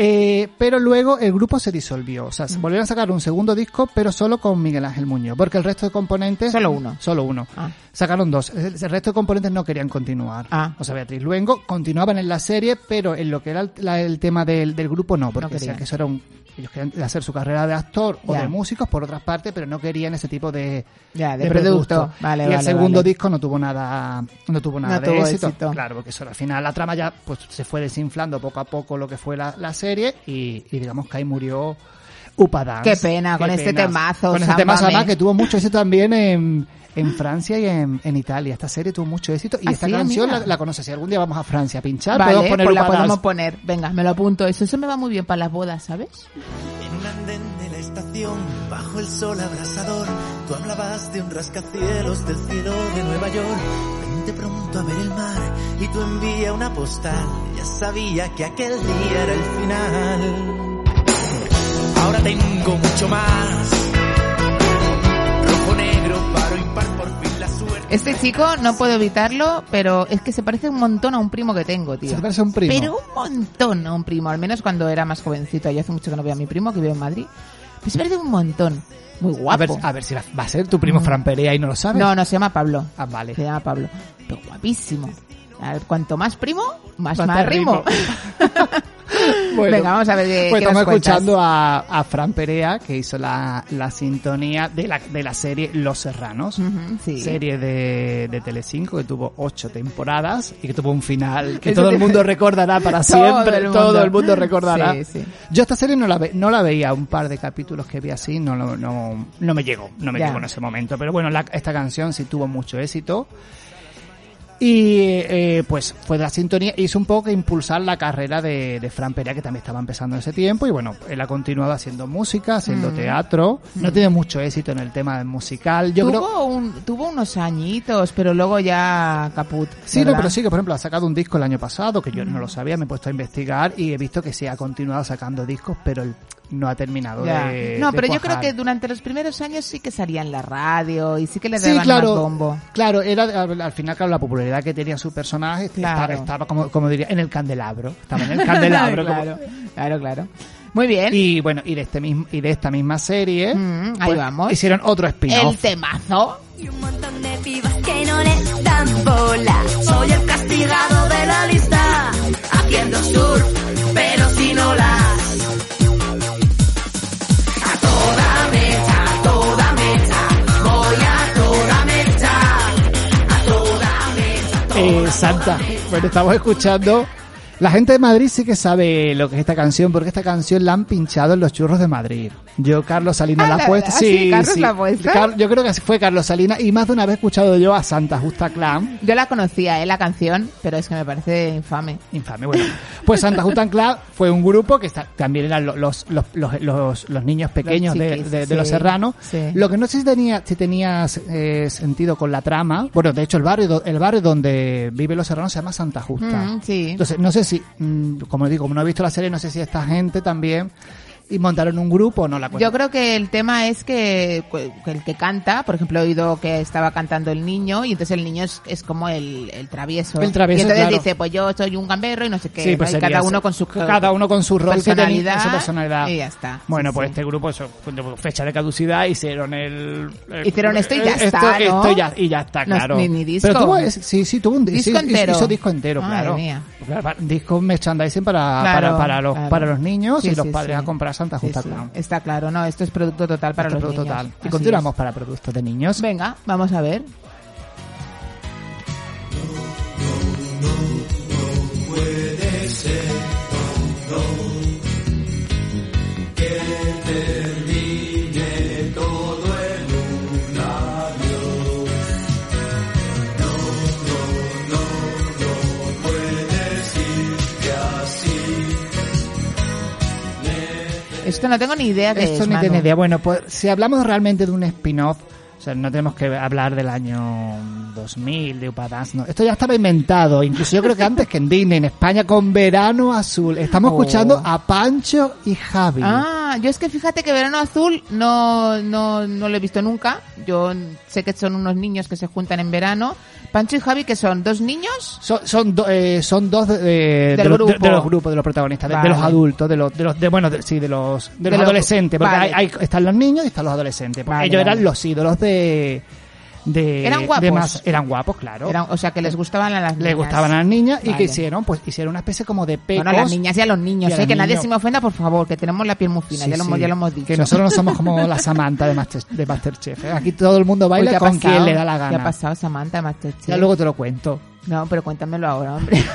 Eh, pero luego el grupo se disolvió. O sea, Mm. se volvieron a sacar un segundo disco, pero solo con Miguel Ángel Muñoz. Porque el resto de componentes. Solo uno. Solo uno. Ah. Sacaron dos. El, el resto de componentes no querían continuar. Ah. O sea, Beatriz Luengo continuaban en la serie, pero en lo que era el, la- el tema del, del grupo no. Porque No decían que eso era un. Ellos querían hacer su carrera de actor o de músicos por otras partes, pero no querían ese tipo de, Ya, de producto. Vale, y vale, el segundo vale. disco no tuvo nada, no tuvo nada No de tuvo éxito. éxito. Claro, porque eso al final la trama ya pues se fue desinflando poco a poco lo que fue la, la serie y, y digamos que ahí murió Upadance. Qué pena, con este temazo, Con este temazo además que tuvo mucho éxito también en, en Francia y en, en Italia. Esta serie tuvo mucho éxito y ¿Ah, esta sí? canción la, la conoces. Si algún día vamos a Francia a pinchar, Vale, podemos poner pues la podemos poner. Venga, me lo apunto. Eso, eso me va muy bien para las bodas, ¿sabes? En un andén de la estación, bajo el sol abrasador, tú hablabas de un rascacielos del cielo de Nueva York. Pronto a ver el mar y tú envía una postal. Ya sabía que aquel día era el final. Ahora tengo mucho más. Rojo, negro, paro, impar, por fin la suerte. Este chico no puedo evitarlo, pero es que se parece un montón a un primo que tengo, tío. ¿Se te parece a un primo? Pero un montón a un primo, al menos cuando era más jovencito. Ya hace mucho que no veo a mi primo, que vive en Madrid. Pues se parece un montón. Muy guapo. A ver, a ver si la- va a ser tu primo Fran Perea y no lo sabes. No, no, se llama Pablo. Ah, vale. Se llama Pablo. Pero guapísimo. Cuanto más primo, más, Más rimo. Bueno, Venga, vamos a ver qué, Pues qué estamos escuchando a, a Fran Perea, que hizo la, la sintonía de la, de la serie Los Serranos. Sí. Serie de, de Telecinco que tuvo ocho temporadas y que tuvo un final que todo el mundo recordará para Todo siempre. el mundo. Todo el mundo recordará. Sí, sí. Yo esta serie no la, ve- no la veía, un par de capítulos que vi así, no, no, no, no me llegó, no me Ya. llegó en ese momento. Pero bueno, la- esta canción sí tuvo mucho éxito. Y eh, pues fue de la sintonía, hizo un poco que impulsar la carrera de, de Fran Perea, que también estaba empezando en ese tiempo. Y bueno, él ha continuado haciendo música, haciendo Mm. teatro. No tiene mucho éxito en el tema musical. Yo tuvo, creo. un, tuvo unos añitos, pero luego ya caput. Sí, no, pero sí que por ejemplo ha sacado un disco el año pasado, que yo no lo sabía, me he puesto a investigar y he visto que sí ha continuado sacando discos, pero él no ha terminado Ya. de. no, de pero yo creo que durante los primeros años sí que salía en la radio y sí que le Sí, daban claro, más bombo. claro, era al, al final claro, la popularidad que tenía su personaje Claro. estaba, estaba como, como diría en el candelabro, estaba en el candelabro. como- claro, claro, claro. Muy bien. Y bueno, y de este mismo y de esta misma serie, Mm, ahí pues, vamos. hicieron otro El spin-off. temazo. de pibas que no le dan bola. Soy el castigado de la lista, haciendo surf, pero sin olas. Eh, Santa. Bueno, estamos escuchando. La gente de Madrid sí que sabe lo que es esta canción, porque esta canción la han pinchado en los churros de Madrid. Yo, Carlos Salinas, Ah, la la- ha puesto. ah, sí, Carlos la ha puesto. Car- yo creo que fue Carlos Salinas, y más de una vez he escuchado yo a Santa Justa Clan. Yo la conocía, eh, la canción, pero es que me parece infame. Infame, bueno. Pues Santa Justa Clan fue un grupo que está- también eran lo- los, los, los, los, los niños pequeños de, chiquis, de- de sí, los serranos. sí. Lo que no sé si tenía, si tenía eh, sentido con la trama. Bueno, de hecho, el barrio, el barrio donde vive los serranos se llama Santa Justa. Mm, sí. Entonces, no sé si, mm, como digo, como no he visto la serie, no sé si esta gente también y montaron un grupo, no la cuento. Yo creo que el tema es que, que el que canta, por ejemplo, he oído que estaba cantando el niño y entonces el niño es, es como el, el travieso. El travieso, Y entonces claro. dice, pues yo soy un gamberro y no sé qué. Sí, pues Y cada uno con su cada uno con su rol que tenía, personalidad, su personalidad. Y ya está. Bueno, Sí, pues sí. este grupo, eso, con fecha de caducidad, hicieron el... el- Hicieron esto y ya esto- está, ¿no? esto ya, y ya está, No claro. ni- ni disco. Pero tuvo, sí, sí, tuvo un di- Disco entero. Hizo disco entero, Madre claro. mía. Disco merchandising para, Claro, para, para, los, claro. para los niños y los padres a comprar Santa Justa sí. Está claro, no, esto es producto total para Este los producto niños. total. Y Así continuamos es. para productos de niños. Venga, vamos a ver. Esto no tengo ni idea de Esto es, ni Manu. idea. Bueno, pues si hablamos realmente de un spin-off, o sea, no tenemos que hablar del año 2000, de Upadance, no. Esto ya estaba inventado, incluso yo creo que antes que en Disney, en España, con Verano Azul. Estamos Oh. escuchando a Pancho y Javi. Ah, yo es que fíjate que Verano Azul no, no, no lo he visto nunca. Yo sé que son unos niños que se juntan en verano. Pancho y Javi, que son dos niños. Son, son, do- eh, son dos de, los- de- grupo. de los grupos, de los protagonistas, de, los adultos, de los, de los, de, bueno, de- sí, de los, de los adolescentes, porque vale. hay, hay- están los niños y están los adolescentes. porque Vale, ellos eran los ídolos de, de, Eran de guapos. más- eran guapos, claro. Eran- o sea, que les gustaban a las niñas. Le gustaban a las niñas y que hicieron, pues hicieron una especie como de pecos. Bueno, a las niñas y a los niños, ¿eh? los que nadie se me ofenda, por favor, que tenemos la piel muy fina, Sí, ya, lo, hemos- sí. ya lo hemos dicho. Que nosotros no somos como la Samantha de, Master, de Masterchef. ¿eh? Aquí todo el mundo baila ¿qué con pasado? quien le da la ¿Qué gana. ha pasado, Samantha, Masterchef? Ya luego te lo cuento. No, pero cuéntamelo ahora, hombre.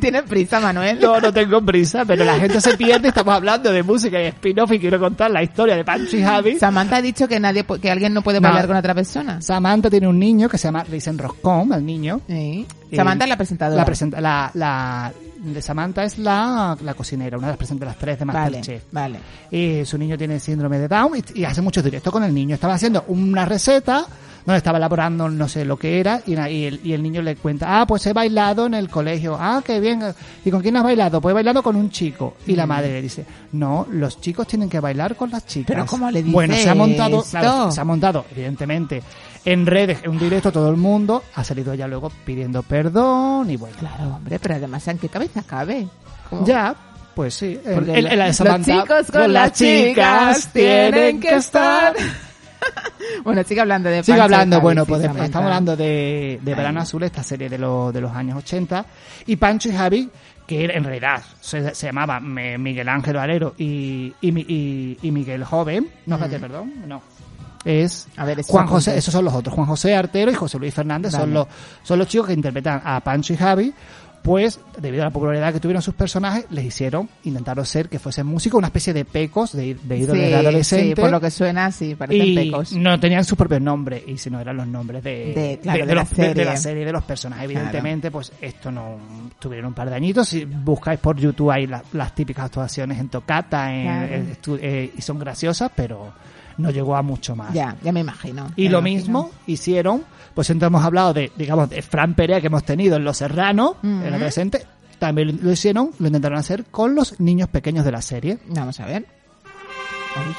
Tienes prisa, Manuel. No, no tengo prisa, pero la gente se pierde. Estamos hablando de música y spin-off y quiero contar la historia de Pancho y Javi. Samantha ha dicho que nadie, que alguien no puede No. bailar con otra persona. Samantha tiene un niño que se llama, le dicen Roscom, el niño. Sí. Eh, Samantha es la presentadora. La, presenta- la, la- de Samantha es la, la cocinera, una de las presentadoras tres de Vale, Masterchef. vale. Y su niño tiene síndrome de Down y, y hace muchos directos con el niño. Estaba haciendo una receta donde estaba elaborando no sé lo que era y, el, y el niño le cuenta, ah, pues he bailado en el colegio. Ah, qué bien. ¿Y con quién has bailado? Pues he bailado con un chico. Y la Mm. madre le dice, no, los chicos tienen que bailar con las chicas. Pero ¿cómo le dice Bueno, se ha montado, claro, se ha montado, evidentemente, en redes, en un directo todo el mundo, ha salido ya luego pidiendo perdón y bueno. Claro, hombre, pero además, ¿en qué cabeza cabe? ¿Cómo? Ya, pues sí. El, los chicos con las chicas tienen que estar. Bueno, sigue hablando de Sigue hablando, Javi, bueno, pues estamos hablando de, de Verano Azul, esta serie de, los de los años 80, y Pancho y Javi, que en realidad se, se llamaba Miguel Ángel Valero y, y, Mi- y- y Miguel Joven, no, espérate, Mm. perdón, no. Es A ver, Juan José, esos son los otros, Juan José Artero y José Luis Fernández son los, son los chicos que interpretan a Pancho y Javi, pues debido a la popularidad que tuvieron sus personajes, les hicieron, intentaron ser que fuesen músicos, una especie de pecos, de, de ídoles Sí, de adolescentes. sí, por lo que suena, sí, parecen y pecos. no tenían sus propios nombres y si no eran los nombres de, De- claro, de la los- serie. la serie de los personajes Claro. evidentemente pues esto no tuvieron un par de añitos si buscáis por YouTube hay la- las típicas actuaciones en tocata en- Claro. en estu- eh, y son graciosas pero no llegó a mucho más Ya, ya me imagino. y lo mismo hicieron pues entonces hemos hablado de digamos de Fran Perea que hemos tenido en Los Serranos Ujú. el adolescente también lo hicieron lo intentaron hacer con los niños pequeños de la serie Vamos a ver. Uy.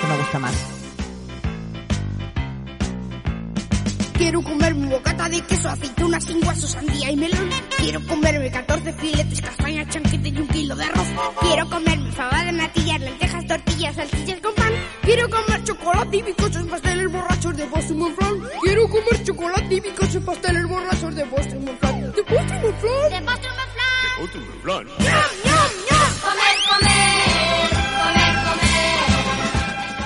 Que me gusta más. Quiero comerme un bocata de queso, aceituna, sin guaso, sandía y melón. Quiero comerme 14 filetes, castaña, chanquete y un kilo de arroz. Quiero comerme fabada de natillas, lentejas, tortillas, salchichas con pan. Quiero comer chocolate y bizcochos, pasteles borrachos de Boston Monflan. Quiero comer chocolate y bizcochos, pasteles borrachos de Boston Monflan. ¿De Boston Monflan? De Boston Monflan. ¡Ñam, ñam, ñam! Comer, comer,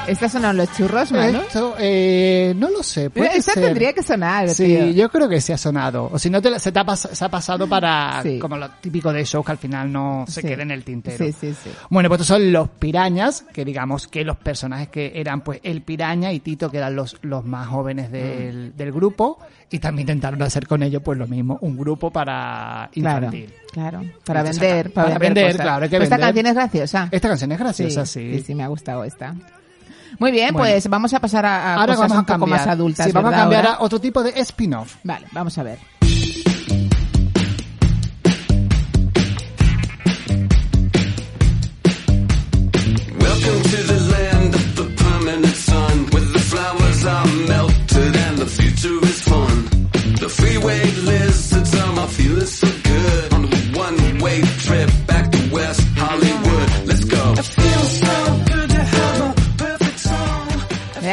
¿Estas son los churros, Manu? Esto, eh, no lo sé. Puede Esta ser. tendría que sonar, Sí, tío. yo creo que sí ha sonado. O si no, te, la- se, te ha, pas- se ha pasado para Sí. como lo típico de show que al final no se Sí. quede en el tintero. Sí, sí, sí. Bueno, pues estos son los pirañas, que digamos que los personajes que eran pues el piraña y Tito, que eran los, los más jóvenes del, Mm. del grupo, y también intentaron hacer con ellos pues lo mismo, un grupo para infantil. claro. Para Entonces, vender, para, para vender, cosas. claro, hay que Esta vender. canción es graciosa. Esta canción es graciosa, sí. Sí, sí, me ha gustado esta. Muy bien, Bueno. pues vamos a pasar a, a Ahora cosas vamos a un poco más adultas. Sí, vamos a ¿verdad, cambiar a otro tipo de spin-off. Vale, vamos a ver.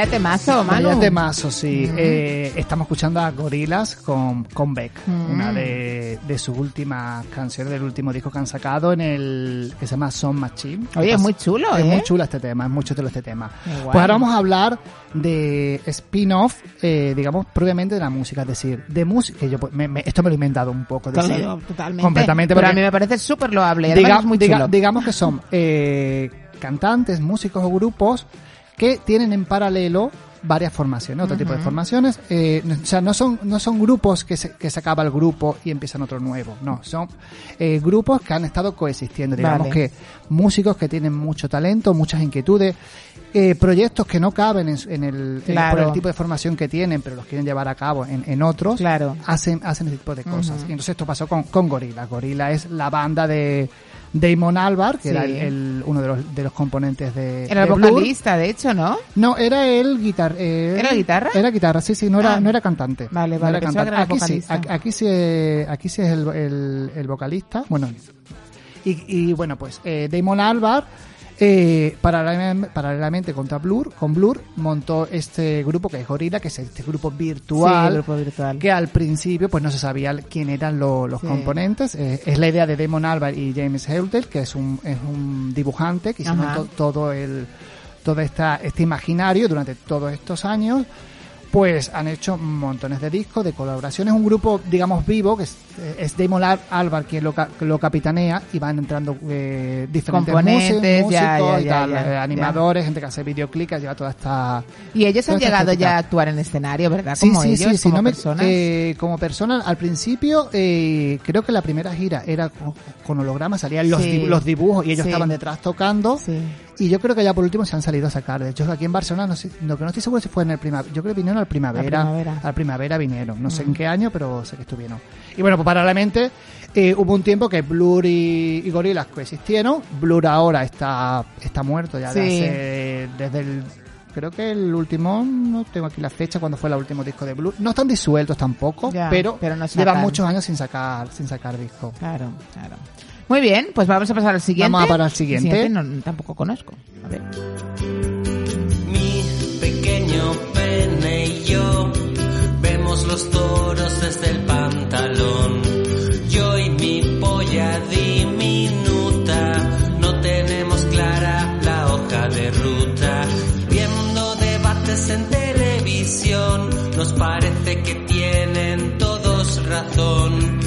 Vaya temazo, Manu. Vaya temazo, sí. Eh, estamos escuchando a Gorilas con, con Beck, Mm. una de, de sus últimas canciones, del último disco que han sacado en el que se llama Son Machine. Oye, es muy chulo, Es ¿eh? muy chulo este tema, es muy chulo este tema. Pues ahora vamos a hablar de spin-off, eh, digamos, propiamente de la música, es decir, de música, que yo me- me- esto me lo he inventado un poco, decir, Claro, totalmente. completamente, Pero a mí me parece súper loable. Diga- muy diga- digamos que son eh, cantantes, músicos o grupos que tienen en paralelo varias formaciones, otro tipo de formaciones. eh, no- o sea, no son, no son grupos que se, que se acaba el grupo y empiezan otro nuevo. No, son eh, grupos que han estado coexistiendo. Digamos Vale. que músicos que tienen mucho talento, muchas inquietudes, eh, proyectos que no caben en, en el, en- por el tipo de formación que tienen, pero los quieren llevar a cabo en, en otros, Claro. hacen, hacen ese tipo de cosas. Y entonces esto pasó con, con Gorila. Gorila es la banda de Damon Albarn, que Sí. era el, el- uno de los, de los componentes de Era el de Blur. vocalista, de hecho, ¿no? No, era el guitar. eh, ¿Era guitarra? Era guitarra, sí, sí, no era, Ah. no era cantante. Vale, No vale, era pensaba que cantante. era el aquí sí, aquí, sí, aquí sí es el, el- vocalista. Bueno, y, y bueno, pues eh, Damon Albarn, eh, paralelamente, paralelamente contra Blur, con Blur, montó este grupo que es Gorilla, que es este grupo virtual. Sí, grupo virtual. Que al principio pues no se sabía quién eran lo- los Sí. componentes. Eh, es la idea de Damon Albarn y James Heutel, que es un, es un dibujante que Ajá. to- todo el todo esta, este imaginario durante todos estos años. Pues han hecho montones de discos, de colaboraciones, un grupo, digamos, vivo, que es, es Damon Al- Albarn quien lo, lo capitanea y van entrando eh, diferentes músicos, ya, ya, y tal, ya, eh, animadores, gente que hace videoclips, lleva toda esta... Y ellos han llegado ya a actuar en escenario, ¿verdad? Sí, Como sí, ellos, sí, sí, como no me- personas. eh, como persona, al principio, eh, creo que la primera gira era con, con hologramas, salían los, Sí. los dibujos y ellos Sí. estaban detrás tocando. Y yo creo que ya por último se han salido a sacar. De hecho, aquí en Barcelona, no sé, lo que no estoy seguro si fue en el primavera. Yo creo que vinieron al primavera. Primavera. Al primavera vinieron. No sé en qué año, pero sé que estuvieron. Y bueno, pues paralelamente eh, hubo un tiempo que Blur y, y Gorillaz coexistieron. Blur ahora está, está muerto ya Sí. hace- desde el Creo que el último, no tengo aquí la fecha, cuando fue el último disco de Blur. No están disueltos tampoco, Ya, pero, pero no llevan muchos años sin sacar, sin sacar disco. Claro, claro. Muy bien, pues vamos a pasar al siguiente. Vamos a para el siguiente. no, tampoco conozco. A ver. Mi pequeño pene y yo vemos los toros desde el pantalón. Yo y mi polla diminuta no tenemos clara la hoja de ruta. Viendo debates en televisión nos parece que tienen todos razón.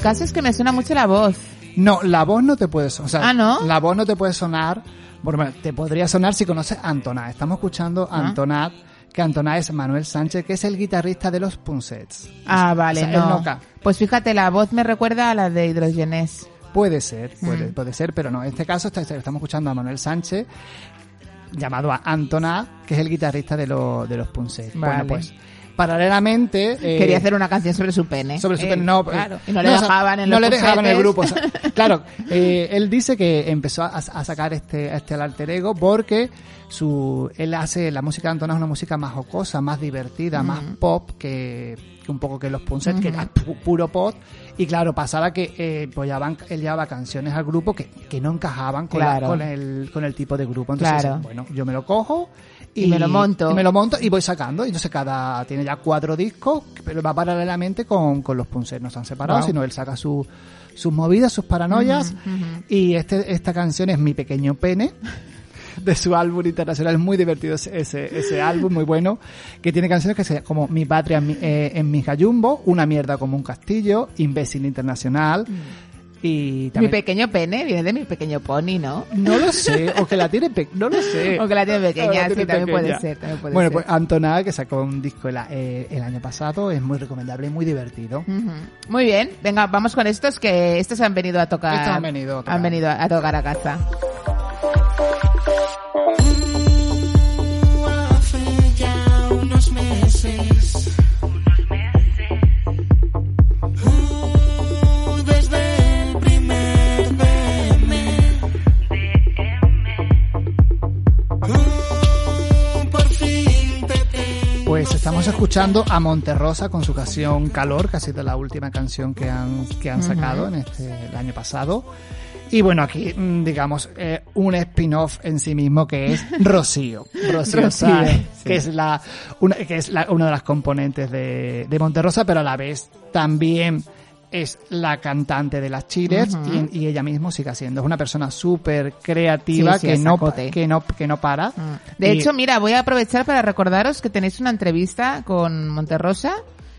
El caso es que me suena mucho la voz. No, la voz no te puede sonar. o sea, Ah, ¿no? La voz no te puede sonar. Bueno, te podría sonar si conoces a Antonat. Estamos escuchando a Ah. Antonat, que Antonat es Manuel Sánchez, que es el guitarrista de los Punsets. Ah, vale, O sea, él no. Pues fíjate, la voz me recuerda a la de Hidrogenés. Puede ser, puede, Mm. puede ser, pero no. En este caso está- estamos escuchando a Manuel Sánchez, llamado a Antonat, que es el guitarrista de, los de los Punsets. Vale. Bueno, pues, paralelamente... eh, Quería hacer una canción sobre su pene. sobre su Eh, pene, no, claro. eh, Y no le dejaban en no los le dejaban en el grupo. o sea, posetes. claro, eh, él dice que empezó a, a sacar este, este alter ego porque su, él hace la música de Antonio es una música más jocosa, más divertida, más Ujú. pop que, que un poco que los Punset, que era pu- puro pop. Y claro, pasaba que eh, pues llevaban- él llevaba canciones al grupo que, que no encajaban con, la- Claro. con, el, con el tipo de grupo. Entonces, Claro. bueno, yo me lo cojo Y me lo monto. y me lo monto y voy sacando. Y entonces cada tiene ya cuatro discos, pero va paralelamente con, con los Punset. No se han separado, Wow. sino él saca su, sus movidas, sus paranoias. Y este, esta canción es Mi Pequeño Pene. De su álbum internacional, es muy divertido ese, ese, álbum, muy bueno, que tiene canciones que se como Mi Patria en mi, eh, en mi Jayumbo, Una mierda como un castillo, Imbécil Internacional, y Mi también... pequeño pene viene de mi pequeño pony, ¿no? No lo sé, o que la tiene pe- no lo sé. O que la tiene pequeña, la sí, tiene también puede pequeña. ser, también puede bueno, ser. pues Antonada, que sacó un disco el, eh, el año pasado, es muy recomendable y muy divertido. Ujú. Muy bien, venga, vamos con estos que estos han venido a tocar. Estos han venido a tocar. Han venido a tocar a casa. Hace ya unos meses. Pues estamos escuchando a Monterrosa con su canción Calor, que ha sido la última canción que han, que han sacado en este, el año pasado. Y bueno, aquí, mm, digamos, eh, un spin-off en sí mismo que es Rocío. Rocío, sí. que es, la, una, que es la- una de las componentes de, de Monterrosa, pero a la vez también es la cantante de las Chiles y, y ella mismo sigue siendo. Es una persona súper creativa Sí, sí, que, no, que, no, que no para. De Y- hecho, mira, voy a aprovechar para recordaros que tenéis una entrevista con Monterrosa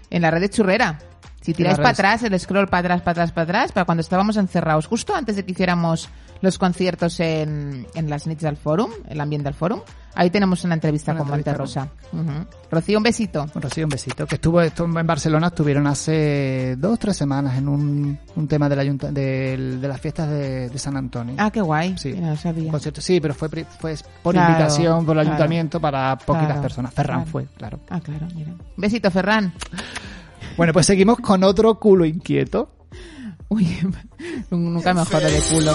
en la red de Churrera. Si tiráis la para atrás, el scroll para atrás, para atrás, para atrás, para cuando estábamos encerrados, justo antes de que hiciéramos los conciertos en, en las Nits del Forum, el ambiente del Forum, ahí tenemos una entrevista Una con entrevista Monterrosa. Ujú. Rocío, un besito. Rocío, un besito. Que estuvo, en Barcelona, estuvieron hace dos tres semanas en un, un tema del ayunta- del- de las fiestas de, de San Antonio. Ah, qué guay. Sí. No sabía. Concierto, sí, pero fue, fue por Claro, invitación por el claro. ayuntamiento para poquitas Claro, personas. Ferran fue, claro. Ah, claro, mira. Besito, Ferran. Bueno, pues seguimos con otro culo inquieto. Uy, nunca me jodo de culo.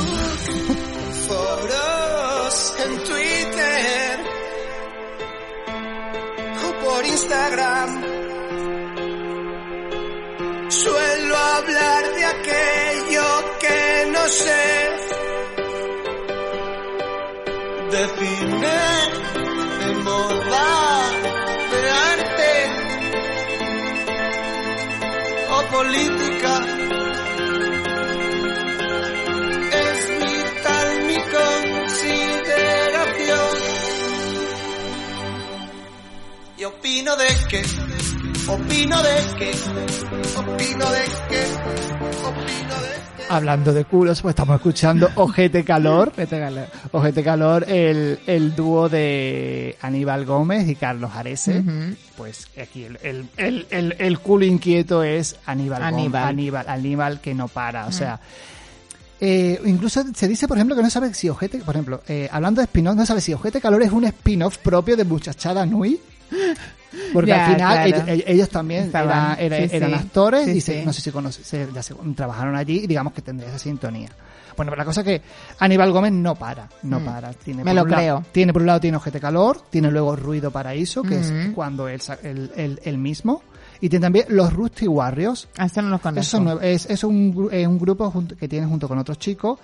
Foros en Twitter o por Instagram. Suelo hablar de aquello que no sé. De cine, de moda, política. Es vital mi consideración. Y opino de que, opino de que, opino de que, opino de Hablando de culos, pues estamos escuchando Ojete Calor. Ojete Calor. Ojete Calor, el, el dúo de Aníbal Gómez y Carlos Arese. Pues aquí el, el, el, el, culo inquieto es Aníbal Gómez. Aníbal. Aníbal, Aníbal que no para. O sea, eh, incluso se dice, por ejemplo, que no sabe si Ojete, por ejemplo, eh, hablando de spin-off, no sabe si Ojete Calor es un spin-off propio de Muchachada Nui. Porque Ya, al final claro. ellos, ellos también Estaban, era- era- sí, eran sí. actores Sí, y se- no sé si conoce- se- ya se- trabajaron allí y digamos que tendría esa sintonía. Bueno, pero la cosa es que Aníbal Gómez no para, no Mm. para. Tiene Me lo lado- creo. tiene por un lado tiene Ojete Calor, tiene luego Ruido Paraíso, que es Ujú. cuando él, él, él- él mismo, y tiene también los Rusty Warriors. Ah, no lo conozco. Nuevos- es, es un, eh, un grupo junto- que tiene junto con otros chicos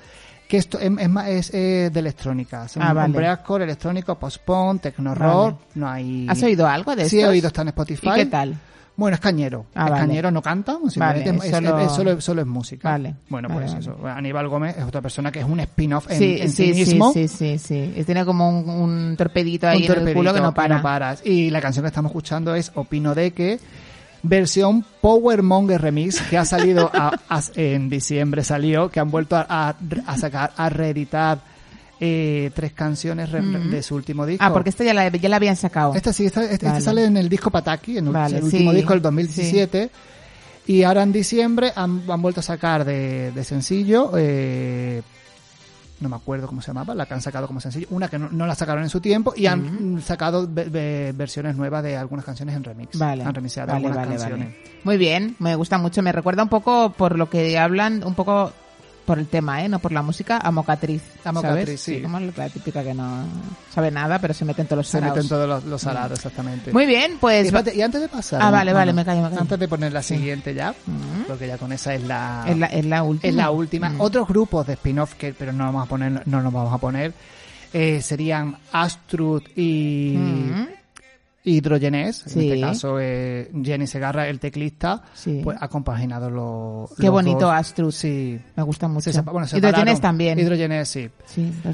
que esto es, es, más- es, de electrónica. Son Ah, un vale. breakcore, electrónico, post-punk, techno-rock, Vale. no hay... ¿Has oído algo de Sí, he estos? oído, está en Spotify. ¿Y qué tal? Bueno, es cañero. Ah, es vale. cañero, no canta, simplemente Vale, es, es- solo- es- solo, solo es música. Vale, Bueno, pues eso. Aníbal Gómez es otra persona que es un spin-off en, sí, en sí, sí, sí, mismo. sí, sí, sí. Y Tiene como un, un torpedito ahí Un en el torpedito culo que no para. paras. Y la canción que estamos escuchando es Opino de que versión Power Monger Remix que ha salido a- a- en diciembre salió que han vuelto a, a- sacar a reeditar eh, tres canciones de su último disco. Ah, porque esta ya la, ya la habían sacado. Esta sí, esta- este, este sale en el disco Pataki, en el, Vale, el último sí, disco del 2017. Y ahora en diciembre han, han vuelto a sacar de, de sencillo, eh, no me acuerdo cómo se llamaba, la que han sacado como sencillo, una que no, no la sacaron en su tiempo y han mm, sacado ve- ve- versiones nuevas de algunas canciones en remix. Vale. Han remixado vale, algunas vale, canciones. vale. Muy bien, me gusta mucho. Me recuerda un poco por lo que hablan, un poco por el tema, ¿eh? No por la música, a Mocatriz. A Mocatriz, ¿sabes? sí. Como la típica que no sabe nada, pero se mete en todos los Se saraos. meten todos los, los arados, exactamente. Muy bien, pues... Y, espérate, y antes de pasar. Ah, vale, bueno, vale, me callo, me callo. Antes de poner la Sí. siguiente ya, porque ya con esa es la. Es la, es la última. Es la última. Mm. Otros grupos de spin-off que, pero no vamos a poner, no nos vamos a poner, eh, serían Astrud y Mm. Hidrogenes. En este caso, eh, Jenny Segarra, el teclista, Sí. pues ha compaginado los. Qué los bonito dos. Sí. Me gusta mucho. Se bueno, se también. Hidrogenes, sí.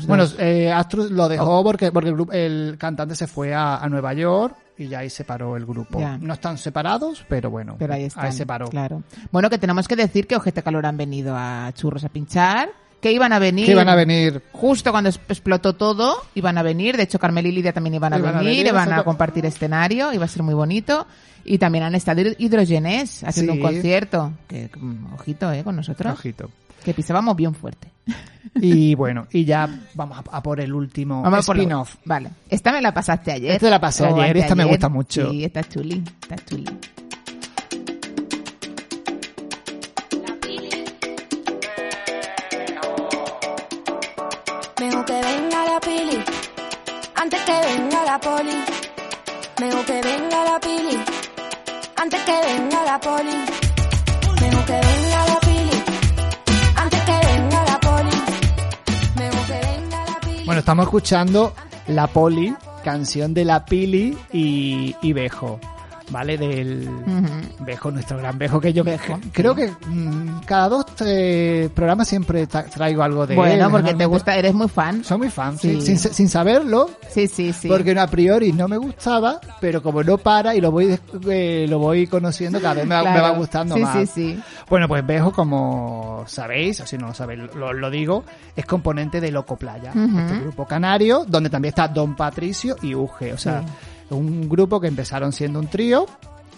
Bueno, eh, Astrud lo dejó porque, porque el, grupo- el cantante se fue a, a Nueva York y ya ahí separó el grupo. Ya. No están separados, pero bueno, Pero ahí están. se paró. Claro. Bueno, que tenemos que decir que Ojete Calor han venido a Churros a pinchar, que iban a venir. Que iban a venir. Justo cuando explotó todo, iban a venir. De hecho, Carmel y Lidia también iban a Iban a venir, venir, iban a compartir escenario, iba a ser muy bonito. Y también han estado hidrogenes haciendo Sí. un concierto. Que, mm, ojito, eh, con nosotros. Ojito. Que pisábamos bien fuerte. Y bueno, y ya vamos a, a por el último spin-off. Vale. Esta me la pasaste ayer. Esta la pasé ayer esta me anteayer. gusta mucho. Sí, está chuli, está chuli. Mejor que venga la pili, antes que venga la poli. Mejor que venga la pili, antes que venga la poli. Mejor que venga la pili, antes que venga la poli. Bueno, estamos escuchando La Poli, canción de La Pili y, y Bejo. ¿Vale? Del Bejo, nuestro gran Bejo, que yo creo que mm, cada dos eh, programas siempre traigo algo de él. Bueno, porque te gusta, eres muy fan. Soy muy fan, Sí. sí. sin, sin saberlo. Sí, sí, sí. Porque a priori no me gustaba, pero como no para y lo voy eh, lo voy conociendo, cada vez me, va- me va Claro. gustando Sí, más. sí, sí. Bueno, pues Bejo, como sabéis, o si no lo sabéis, lo, lo digo, es componente de Loco Playa, este grupo canario, donde también está Don Patricio y Uge. O sea, un grupo que empezaron siendo un trío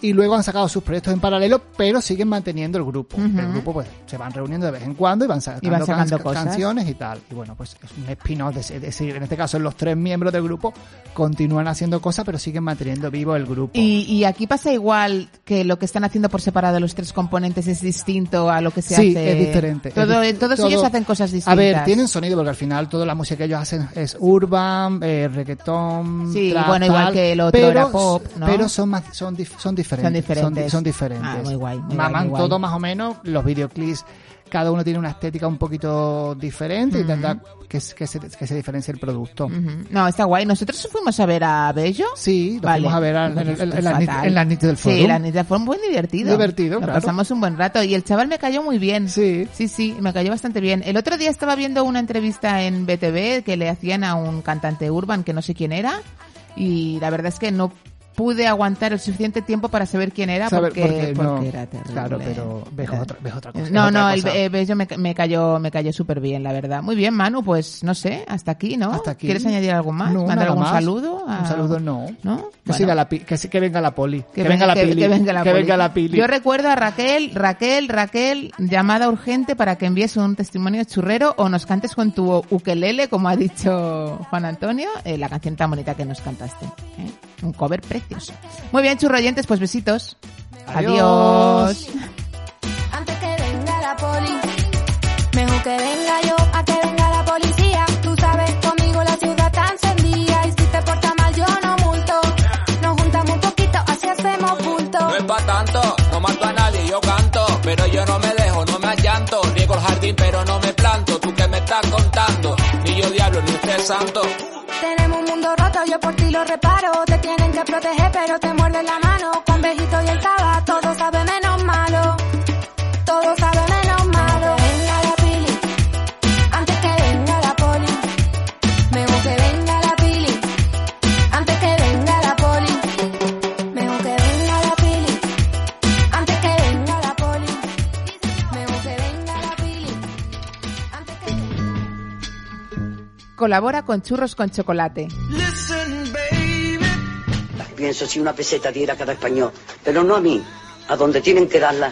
y luego han sacado sus proyectos en paralelo, pero siguen manteniendo el grupo. Ujú. El grupo pues se van reuniendo de vez en cuando y van sacando, Y van sacando can- cosas. canciones y tal. Y bueno, pues es un spin-off, es decir, en este caso los tres miembros del grupo continúan haciendo cosas, pero siguen manteniendo vivo el grupo. Y, y aquí pasa igual que lo que están haciendo por separado los tres componentes es distinto a lo que se sí, hace. es diferente. Todo- Es todos todo- ellos hacen cosas distintas. A ver, tienen sonido porque al final toda la música que ellos hacen es urban, eh, reggaetón, Sí, trap, bueno, igual tal, que el otro pero, era pop, ¿no? Pero son más, son, dif- son diferentes. Son diferentes. Son, di- son diferentes. Ah, muy guay, muy guay, Maman guay. todo más o menos, los videoclips, cada uno tiene una estética un poquito diferente y Ujú. tendrá que, que, se, que se diferencie el producto. No, está guay. Nosotros fuimos a ver a Bello. Sí, lo fuimos a ver al- en, el- en las nit- Fatal. en las nits del Sí, forum. las muy divertido. Divertido, Lo claro. pasamos un buen rato y el chaval me cayó muy bien. Sí. Sí, sí, me cayó bastante bien. El otro día estaba viendo una entrevista en BTV que le hacían a un cantante urban que no sé quién era y la verdad es que no pude aguantar el suficiente tiempo para saber quién era Saber- porque, porque no. porque era terrible. Claro, pero ves otra, ves otra cosa. No, no, el cosa. eh, Bello me, me cayó, me cayó súper bien, la verdad. Muy bien, Manu, pues no sé, hasta aquí, ¿no? Hasta aquí. ¿Quieres añadir algo más? No, ¿Mandar algún más. saludo? Un saludo no. ¿No? Que, Bueno. siga la, que, venga la poli. Que, Que venga la que- pili. que venga la Que poli. venga la pili. Yo recuerdo a Raquel, Raquel, Raquel, llamada urgente para que envíes un testimonio churrero o nos cantes con tu ukelele, como ha dicho Juan Antonio, eh, la canción tan bonita que nos cantaste. ¿eh? Un cover precioso. Muy bien, churroyentes, pues besitos. Adiós. Adiós. Antes que venga la poli, mejor que venga yo a que venga la policía. Tú sabes, conmigo la ciudad está encendida y si te portas mal yo no multo. Nos juntamos un poquito, así hacemos bulto. No es pa' tanto, no mato a nadie, yo canto. Pero yo no me dejo, no me allanto. Riego el jardín, pero no me planto. ¿Tú qué me estás contando? Ni yo diablo, ni usted santo. Tenemos un mundo yo por ti lo reparo. Te tienen que proteger, pero te muerde la mano. Con Bejito y el Cava, todo sabe menos Colabora con Churros con Chocolate. Pienso si una peseta diera a cada español, pero no a mí, a donde tienen que darla.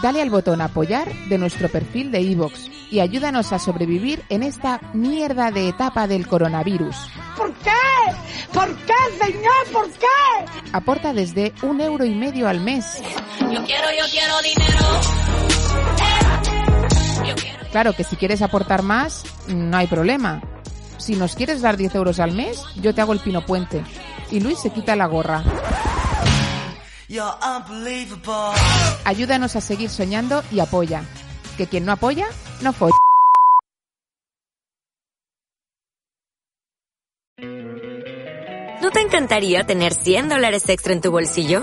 Dale al botón apoyar de nuestro perfil de iVoox y ayúdanos a sobrevivir en esta mierda de etapa del coronavirus. ¿Por qué? ¿Por qué, señor? ¿Por qué? Aporta desde un euro y medio al mes. Yo quiero, yo quiero dinero. Claro que si quieres aportar más, no hay problema. Si nos quieres dar 10 euros al mes, yo te hago el pino puente. Y Luis se quita la gorra. Ayúdanos a seguir soñando y apoya. Que quien no apoya, no folla. ¿No te encantaría tener 100 dólares extra en tu bolsillo?